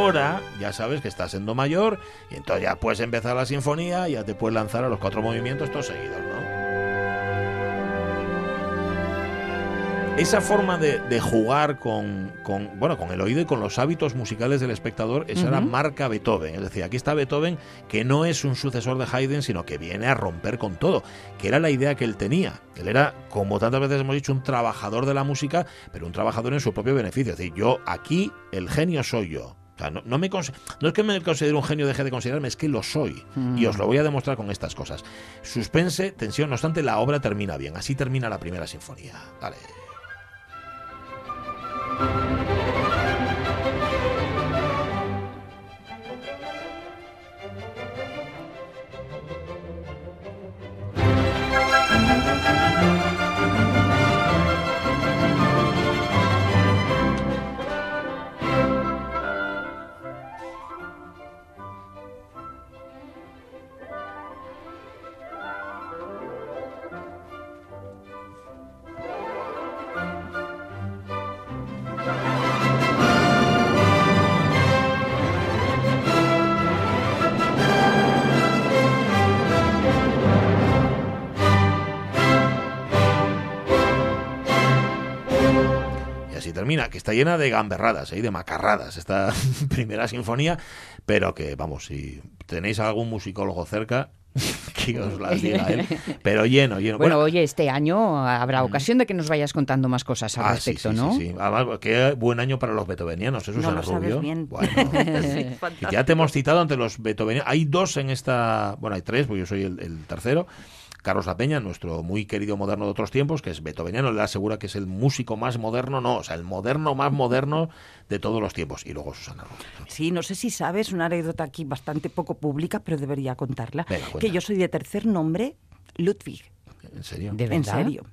Ahora ya sabes que estás siendo mayor y entonces ya puedes empezar la sinfonía y ya te puedes lanzar a los cuatro movimientos todos seguidos, ¿no? esa forma de, de jugar con, con, bueno, con el oído y con los hábitos musicales del espectador, esa era Ujú. marca Beethoven. Es decir, aquí está Beethoven que no es un sucesor de Haydn, sino que viene a romper con todo, que era la idea que él tenía. Él era, como tantas veces hemos dicho, un trabajador de la música, pero un trabajador en su propio beneficio. Es decir, yo aquí, el genio soy yo. No, no me no es que me considere un genio, deje de considerarme, es que lo soy. Y os lo voy a demostrar con estas cosas. Suspense, tensión, no obstante, la obra termina bien. Así termina la primera sinfonía. Dale. Está llena de gamberradas, ¿eh? y de macarradas esta [LAUGHS] primera sinfonía, pero que, vamos, si tenéis algún musicólogo cerca, [LAUGHS] que os las diga él, pero lleno, lleno. Bueno, oye, este año habrá ocasión de que nos vayas contando más cosas al ah, sí, respecto, sí, ¿no? sí, sí. Además, qué buen año para los beethovenianos, ¿eh, No lo sabes bien. Bueno, [LAUGHS] Sí, ya te hemos citado ante los beethovenianos. Hay dos en esta, bueno, hay tres, porque yo soy el, el tercero. Carlos La Peña, nuestro muy querido moderno de otros tiempos, que es beethoveniano, le asegura que es el músico más moderno, no, o sea, el moderno más moderno de todos los tiempos. Y luego Susana. Sí, no sé si sabes una anécdota aquí bastante poco pública, pero debería contarla. Venga, que yo soy de tercer nombre, Ludwig. ¿En serio? ¿De En verdad? serio.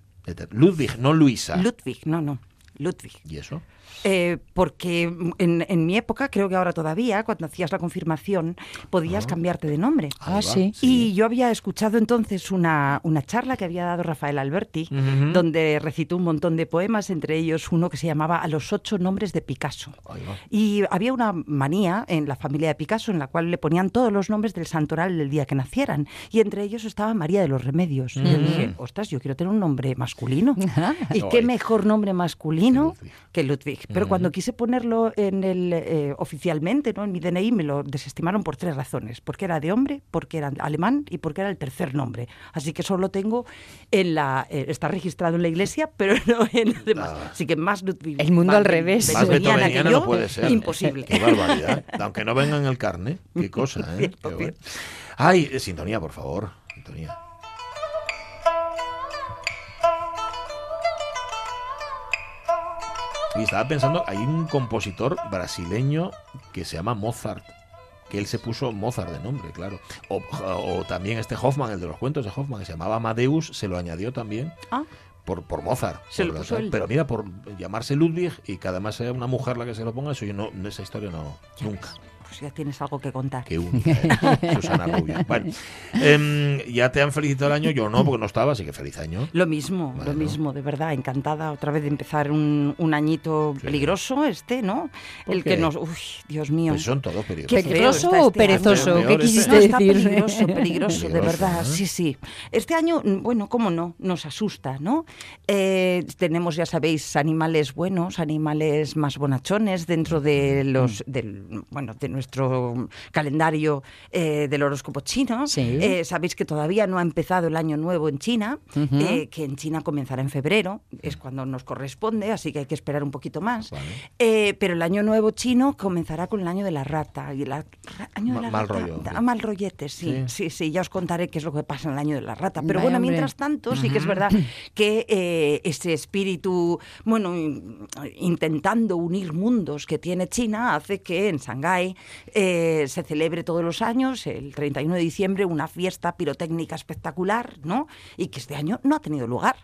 Ludwig, no Luisa. Ludwig, no, no. Ludwig. ¿Y eso? Eh, porque en, en mi época, creo que ahora todavía, cuando hacías la confirmación, podías cambiarte de nombre. Ah, sí. Y yo había escuchado entonces una, una charla que había dado Rafael Alberti, donde recitó un montón de poemas, entre ellos uno que se llamaba A los ocho nombres de Picasso. Y había una manía en la familia de Picasso en la cual le ponían todos los nombres del santoral del día que nacieran. Y entre ellos estaba María de los Remedios. Y yo dije, ostras, yo quiero tener un nombre masculino. [LAUGHS] ¿Y qué mejor nombre masculino Que Ludwig. que Ludwig? Pero cuando quise ponerlo en el eh, oficialmente, ¿no? en mi DNI, me lo desestimaron por tres razones. Porque era de hombre, porque era alemán y porque era el tercer nombre. Así que solo tengo en la... eh, está registrado en la iglesia, [LAUGHS] pero no en los demás. Ah. Así que más Ludwig. El mundo más al revés. Más beethoveniana que yo, no puede ser. Imposible. Qué barbaridad. Aunque no venga en el carne. Qué cosa, ¿eh? [LAUGHS] Qué bueno. Ay, eh, sintonía, por favor. Sintonía. Y estaba pensando, hay un compositor brasileño que se llama Mozart, que él se puso Mozart de nombre, claro. O, o también este Hoffman, el de los cuentos de Hoffman, que se llamaba Amadeus, se lo añadió también Ah, por, por Mozart. Se por lo la- puso él. Pero mira, por llamarse Ludwig y que además sea una mujer la que se lo ponga, eso yo no, esa historia no, nunca. ves, Pues ya tienes algo que contar. Qué única, ¿eh? [LAUGHS] Susana Rubio. Bueno, em, ya te han felicitado el año, yo no, porque no estaba, así que feliz año. Lo mismo, lo mismo, de verdad, encantada otra vez de empezar un, un añito Sí. peligroso este, ¿no? ¿Por El qué? que nos... Uy, Dios mío. Pues son todos peligrosos. feo ¿Peligroso o este perezoso? ¿Qué este. quisiste No, está decir? peligroso, [LAUGHS] peligroso, de verdad. ¿eh? Sí, sí. Este año, bueno, cómo no, nos asusta, ¿no? Eh, tenemos, ya sabéis, animales buenos, animales más bonachones dentro de los, del, bueno, de nuestro calendario eh, del horóscopo chino. Sí. Eh, sabéis que todavía no ha empezado el año nuevo en China, eh, que en China comenzará en febrero, es cuando nos corresponde, así que hay que esperar un poquito más. Vale. Pero el año nuevo chino comenzará con el año de la rata. Y el año de la mal rata rollo. da mal rollete, sí, Sí. sí, sí, ya os contaré qué es lo que pasa en el año de la rata. Pero Vaya, bueno, hombre. mientras tanto, sí que es verdad [CLEARS THROAT] que ese espíritu, bueno, in- intentando unir mundos que tiene China, hace que en Shanghái eh, se celebre todos los años, el 31 de diciembre, una fiesta pirotécnica espectacular, ¿no? Y que este año no ha tenido lugar.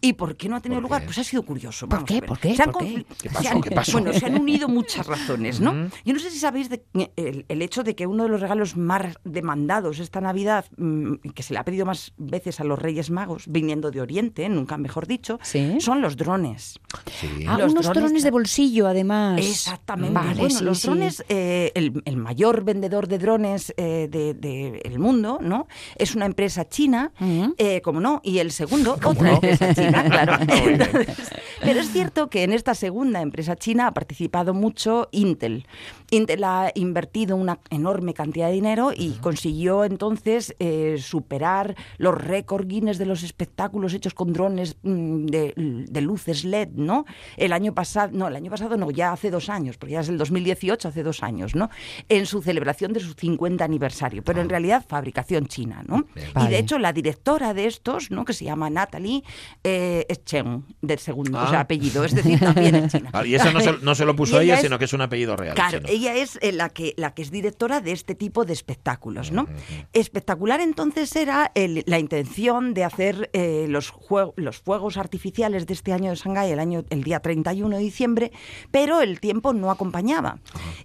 ¿Y por qué no ha tenido ¿Por lugar? Pues ha sido curioso. ¿Por qué? ¿Por qué? Se han ¿Por qué? ¿Qué pasó? han- ¿Qué pasó? Bueno, se han unido muchas razones, ¿no? Yo no sé si sabéis de- el, el hecho de que uno de los regalos más demandados esta Navidad, mm, que se le ha pedido más veces a los Reyes Magos, viniendo de Oriente, nunca mejor dicho, Sí. son los drones. Sí. Ah, Los unos drones drones de bolsillo, además. Exactamente. Vale, bueno, sí, los drones, eh, el, el mayor vendedor de drones del de, de el mundo, ¿no? Es una empresa china, Ujú. eh, como no, y el segundo, [LAUGHS] otra empresa china, [LAUGHS] claro. Entonces, pero es cierto que en esta segunda empresa china ha participado mucho Intel. Intel ha invertido una enorme cantidad de dinero y consiguió entonces eh, superar los récord Guinness de los espectáculos hechos con drones mm, de, de luces LED, ¿no? El año pasado, no, el año pasado no, ya hace dos años, porque ya es el 2018, hace dos años, ¿no? En su celebración de su 50 aniversario, pero en realidad fabricación china, ¿no? Y Vale. de hecho la directora de estos, ¿no? Que se llama Natalie, eh, es Chen, del segundo, o sea, apellido, es decir, también es china. [LAUGHS] Vale, y eso no se, no se lo puso ella, es- sino que es un apellido real. Claro, chino. ella es eh, la que, la que es directora de este tipo de espectáculos, ¿no? Espectacular entonces era el- la intención de hacer eh, los, los fuegos artificiales de este año de Shanghái el, año, el día 31 de diciembre, pero el tiempo no acompañaba.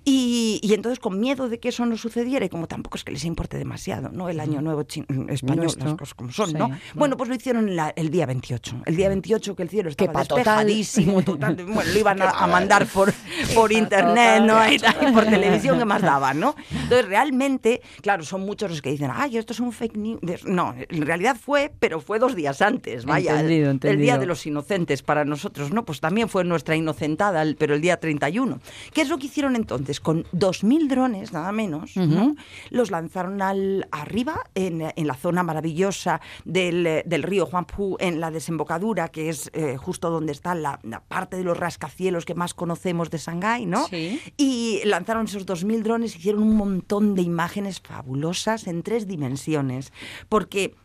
Y, y entonces con miedo de que eso no sucediera, y como tampoco es que les importe demasiado, ¿no? El año nuevo chin- español, Nuestro. las cosas como son, Sí, ¿no? bueno. Bueno, pues lo hicieron la- el día 28. El día 28 que el cielo estaba pa' total, [LAUGHS] bueno, lo iban a, a mandar por, por internet, ¿no? Y, por televisión, que más daban, no? Entonces, realmente, claro, son muchos los que dicen, ay, esto es un fake news. No, en realidad fue, pero fue dos días antes, vaya. el- Entendido, El Día entendido. de los Inocentes para nosotros, ¿no? Pues también fue nuestra inocentada, pero el día 31. ¿Qué es lo que hicieron entonces? Con 2.000 drones, nada menos, ¿no? Los lanzaron al, arriba, en, en la zona maravillosa del, del río Huangpu, en la desembocadura, que es eh, justo donde está la, la parte de los rascacielos que más conocemos de Shanghái, ¿no? Sí. Y lanzaron esos 2.000 drones, hicieron un montón de imágenes fabulosas en tres dimensiones, porque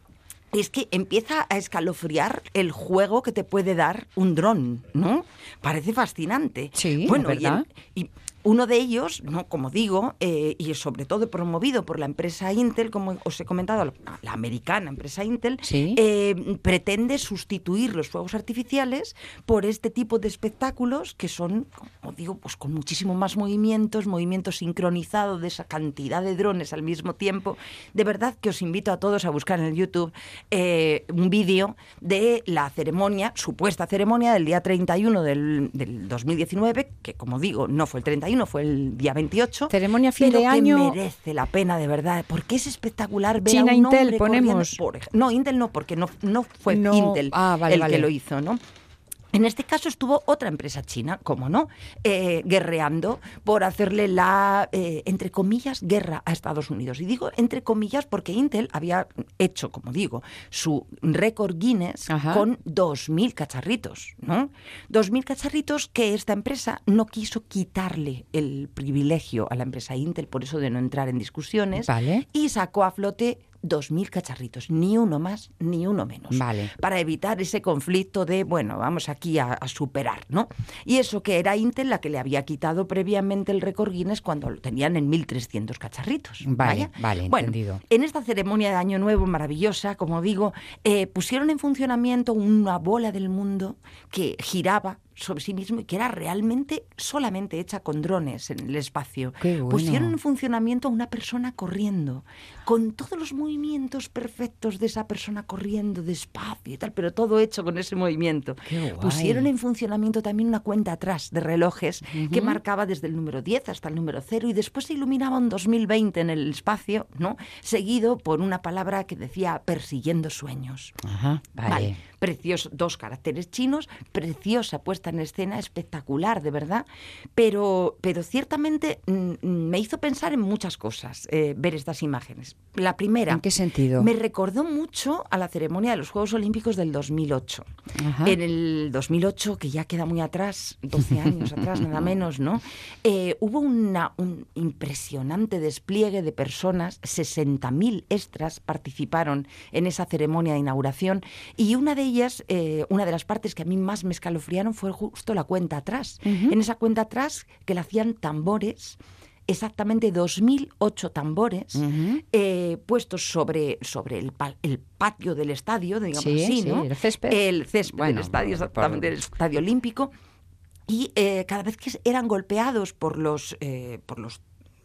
es que empieza a escalofriar el juego que te puede dar un dron, ¿no? Parece fascinante. Sí, bueno, ¿verdad? Y uno de ellos, no, como digo, eh, y sobre todo promovido por la empresa Intel, como os he comentado, la, la americana empresa Intel, Sí. eh, pretende sustituir los fuegos artificiales por este tipo de espectáculos que son, como digo, pues con muchísimo más movimientos, movimiento sincronizado de esa cantidad de drones al mismo tiempo. De verdad que os invito a todos a buscar en el YouTube eh, un vídeo de la ceremonia, supuesta ceremonia del día 31 del, del 2019, que como digo, no fue el 31, fue el día 28. Ceremonia fin pero de que año. merece la pena de verdad, porque es espectacular ver China a un Intel, hombre ponemos. por no, Intel no, porque no, no fue No, Intel ah, vale, el vale. que lo hizo, ¿no? En este caso estuvo otra empresa china, como no, eh, guerreando por hacerle la, eh, entre comillas, guerra a Estados Unidos. Y digo entre comillas porque Intel había hecho, como digo, su récord Guinness Ajá. con 2.000 cacharritos, ¿no? 2.000 cacharritos que esta empresa no quiso quitarle el privilegio a la empresa Intel, por eso de no entrar en discusiones, Vale. y sacó a flote 2.000 cacharritos, ni uno más ni uno menos Vale. para evitar ese conflicto de, bueno, vamos aquí a, a superar, ¿no? Y eso que era Intel la que le había quitado previamente el récord Guinness cuando lo tenían en 1.300 cacharritos. Vale, ¿vaya? vale, Bueno, entendido. en esta ceremonia de Año Nuevo maravillosa, como digo, eh, pusieron en funcionamiento una bola del mundo que giraba sobre sí mismo y que era realmente solamente hecha con drones en el espacio. Qué bueno. Pusieron en funcionamiento a una persona corriendo, con todos los movimientos perfectos de esa persona corriendo despacio y tal, pero todo hecho con ese movimiento. Qué guay. Pusieron en funcionamiento también una cuenta atrás de relojes que marcaba desde el número 10 hasta el número 0 y después se iluminaba un 2020 en el espacio, ¿no? Seguido por una palabra que decía persiguiendo sueños. Ajá, vale. Precioso, dos caracteres chinos, preciosa puesta en escena, espectacular, de verdad. Pero, pero ciertamente mm, mm, me hizo pensar en muchas cosas eh, ver estas imágenes. La primera, ¿En qué sentido? me recordó mucho a la ceremonia de los Juegos Olímpicos del 2008. Ajá. En el 2008, que ya queda muy atrás, 12 años atrás, nada menos, ¿no? Eh, hubo una- un impresionante despliegue de personas, 60.000 extras participaron en esa ceremonia de inauguración y una de ellas, eh, una de las partes que a mí más me escalofriaron fue justo la cuenta atrás. En esa cuenta atrás que le hacían tambores exactamente 2.008 tambores eh, puestos sobre, sobre el, pa- el patio del estadio, digamos Sí, así, sí, ¿no? el césped. El césped Bueno, del estadio, por- exactamente, el estadio olímpico. Y eh, cada vez que eran golpeados por los, eh, por los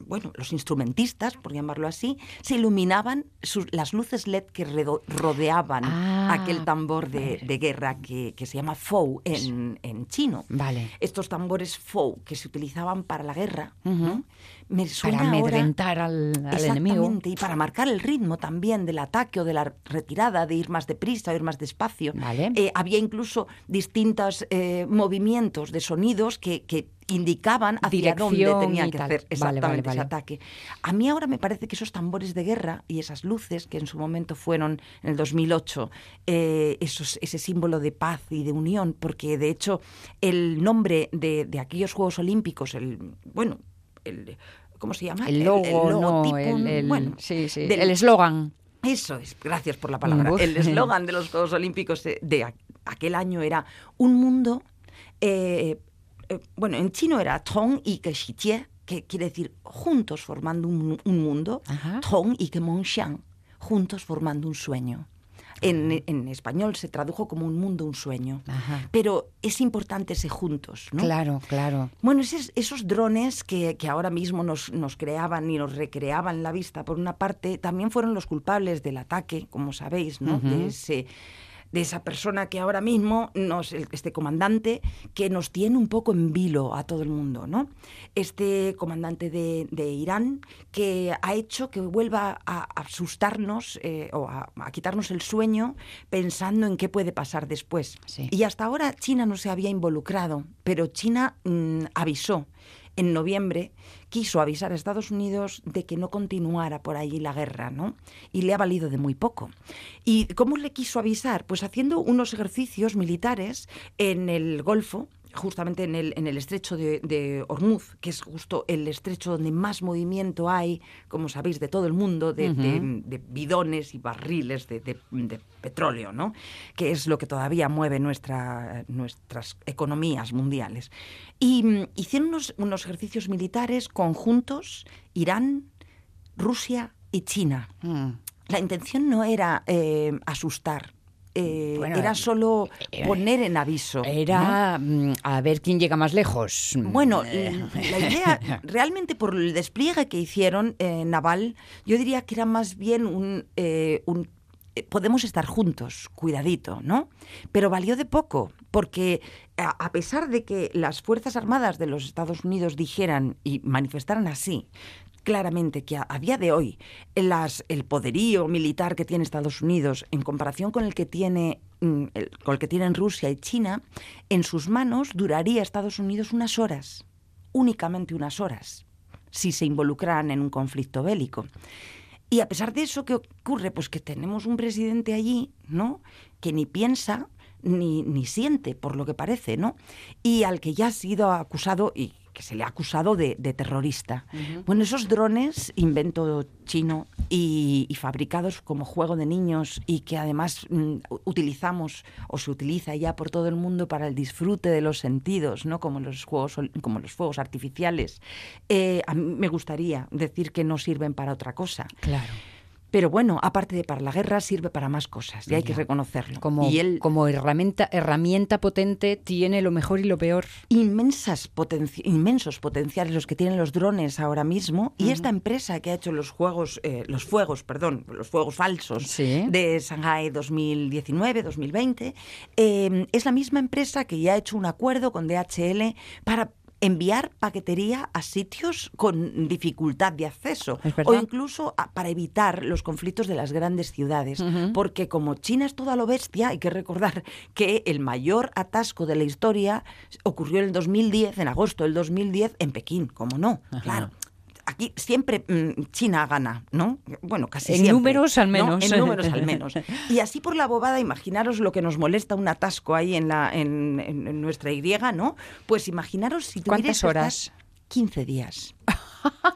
bueno, los instrumentistas, por llamarlo así, se iluminaban sus- las luces LED que redo- rodeaban Ah, aquel tambor de, de guerra que, que se llama Fou en, en chino. Vale. Estos tambores Fou que se utilizaban para la guerra, ¿no? me suena Para ahora- amedrentar al, al enemigo. Exactamente, y para marcar el ritmo también del ataque o de la retirada, de ir más deprisa o ir más despacio. Vale. Eh, había incluso distintos eh, movimientos de sonidos que, que indicaban hacia dónde tenían que hacer Vale, exactamente vale, ese ataque. A mí ahora me parece que esos tambores de guerra y esas luces que en su momento fueron en el 2008, eh, esos, ese símbolo de paz y de unión, porque de hecho el nombre de, de aquellos Juegos Olímpicos, el bueno, el ¿cómo se llama? El logo, logotipo, el, el- bueno, sí, sí, del- el eslogan. eso es, gracias por la palabra. Uf. El eslogan de los Juegos Olímpicos de, aquel año era un mundo, eh, eh, bueno, en chino era Tong y que Xijie, que quiere decir juntos formando un, un mundo, Ajá. Tong y que Mongxiang, juntos formando un sueño. En, en español se tradujo como un mundo, un sueño. Ajá. Pero es importante ese juntos, ¿no? Claro, claro. Bueno, esos, esos drones que, que ahora mismo nos, nos creaban y nos recreaban la vista, por una parte, también fueron los culpables del ataque, como sabéis, ¿no? Ujú. de, ese- de esa persona que ahora mismo, nos, este comandante, que nos tiene un poco en vilo a todo el mundo, ¿no? Este comandante de, de Irán que ha hecho que vuelva a asustarnos eh, o a, a quitarnos el sueño pensando en qué puede pasar después. Sí. Y hasta ahora China no se había involucrado, pero China mm, avisó en noviembre, quiso avisar a Estados Unidos de que no continuara por allí la guerra, ¿no? Y le ha valido de muy poco. ¿Y cómo le quiso avisar? Pues haciendo unos ejercicios militares en el Golfo, justamente en el, en el estrecho de, de Hormuz, que es justo el estrecho donde más movimiento hay, como sabéis, de todo el mundo, de, de- de bidones y barriles de petróleo, ¿no? Que es lo que todavía mueve nuestra, nuestras economías mundiales. Y mm, hicieron unos, unos ejercicios militares conjuntos, Irán, Rusia y China. Mm. La intención no era eh, asustar, eh, Bueno, era solo eh, poner en aviso. Era mm, a ver quién llega más lejos. Bueno, Eh, la idea, [LAUGHS] realmente por el despliegue que hicieron eh, naval, yo diría que era más bien un, eh, un, eh, podemos estar juntos, cuidadito, ¿no? Pero valió de poco, porque a pesar de que las Fuerzas Armadas de los Estados Unidos dijeran y manifestaran así, claramente que a, día de hoy el poderío militar que tiene Estados Unidos en comparación con el que tiene mm, con el que tienen Rusia y China, en sus manos duraría Estados Unidos unas horas, únicamente unas horas, si se involucraran en un conflicto bélico. Y a pesar de eso, ¿qué ocurre? Pues que tenemos un presidente allí, ¿no? Que ni piensa ni, ni siente, por lo que parece, ¿no? Y al que ya ha sido acusado y que se le ha acusado de, de terrorista. Bueno, esos drones, invento chino y, y fabricados como juego de niños y que además mm, utilizamos o se utiliza ya por todo el mundo para el disfrute de los sentidos, ¿no? Como los juegos, como los fuegos artificiales. Eh, a mí me gustaría decir que no sirven para otra cosa. Claro. Pero bueno, aparte de para la guerra, sirve para más cosas y hay que reconocerlo. Como, y él, como herramienta, herramienta potente tiene lo mejor y lo peor. inmensas potenci- inmensos potenciales los que tienen los drones ahora mismo y esta empresa que ha hecho los juegos eh, los fuegos perdón los fuegos falsos Sí. de Shanghai 2019 2020 eh, es la misma empresa que ya ha hecho un acuerdo con DHL para enviar paquetería a sitios con dificultad de acceso Es o incluso a- para evitar los conflictos de las grandes ciudades. Porque como China es toda lo bestia hay que recordar que el mayor atasco de la historia ocurrió en el 2010 en agosto del 2010 en Pekín como no claro Aquí siempre mm, China gana, ¿no? Bueno, casi En siempre. números al ¿no? menos. En números al menos. [LAUGHS] Y así por la bobada, imaginaros lo que nos molesta un atasco ahí en, la, en, en- en nuestra Y, ¿no? Pues imaginaros si ¿Cuántas horas? 15 días. [LAUGHS]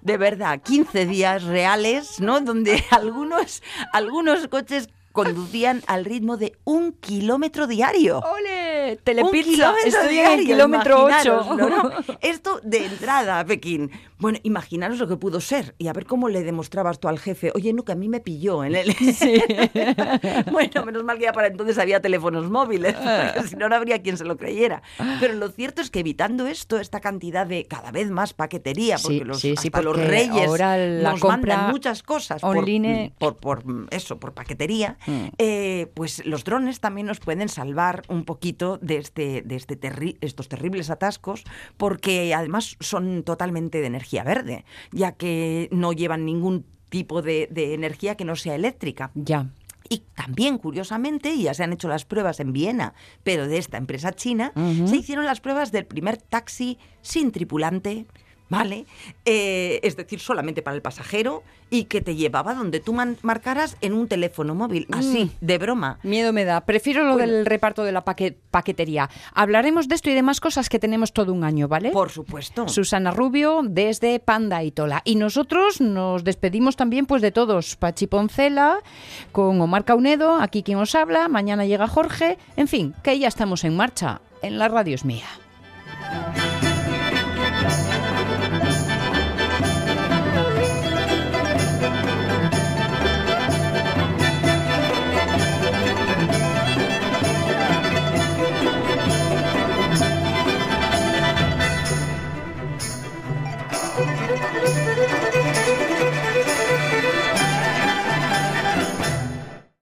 De verdad, 15 días reales, ¿no? Donde [LAUGHS] algunos, algunos coches conducían al ritmo de un kilómetro diario. ¡Ole! Un Telepizza. kilómetro Estoy en diario, el kilómetro 8. imaginároslo, ¿no? Esto de entrada a Pekín. Bueno, imaginaros lo que pudo ser. Y a ver cómo le demostrabas tú al jefe, oye, no, que a mí me pilló en el... [LAUGHS] [LAUGHS] bueno, menos mal que ya para entonces había teléfonos móviles, porque si no, no habría quien se lo creyera. Pero lo cierto es que evitando esto, esta cantidad de cada vez más paquetería, porque Sí, los, sí, sí, hasta los reyes ahora la nos compra mandan muchas cosas por- online- por, por, eso, por paquetería, Mm. eh, pues los drones también nos pueden salvar un poquito de, este, de este terri- estos terribles atascos, porque además son totalmente de energía energía verde, ya que no llevan ningún tipo de, de energía que no sea eléctrica. Ya. Y también, curiosamente, ya se han hecho las pruebas en Viena, pero de esta empresa china, se hicieron las pruebas del primer taxi sin tripulante, ¿vale? Eh, es decir, solamente para el pasajero y que te llevaba donde tú marcaras en un teléfono móvil, así, de broma. Miedo me da. Prefiero lo Bueno. del reparto de la paque- paquetería. Hablaremos de esto y demás cosas que tenemos todo un año, ¿vale? Por supuesto. Susana Rubio desde Panda y Tola. Y nosotros nos despedimos también pues de todos. Pachi Poncela, con Omar Caunedo, aquí quien os habla. Mañana llega Jorge. En fin, que ya estamos en marcha. En la radio es mía.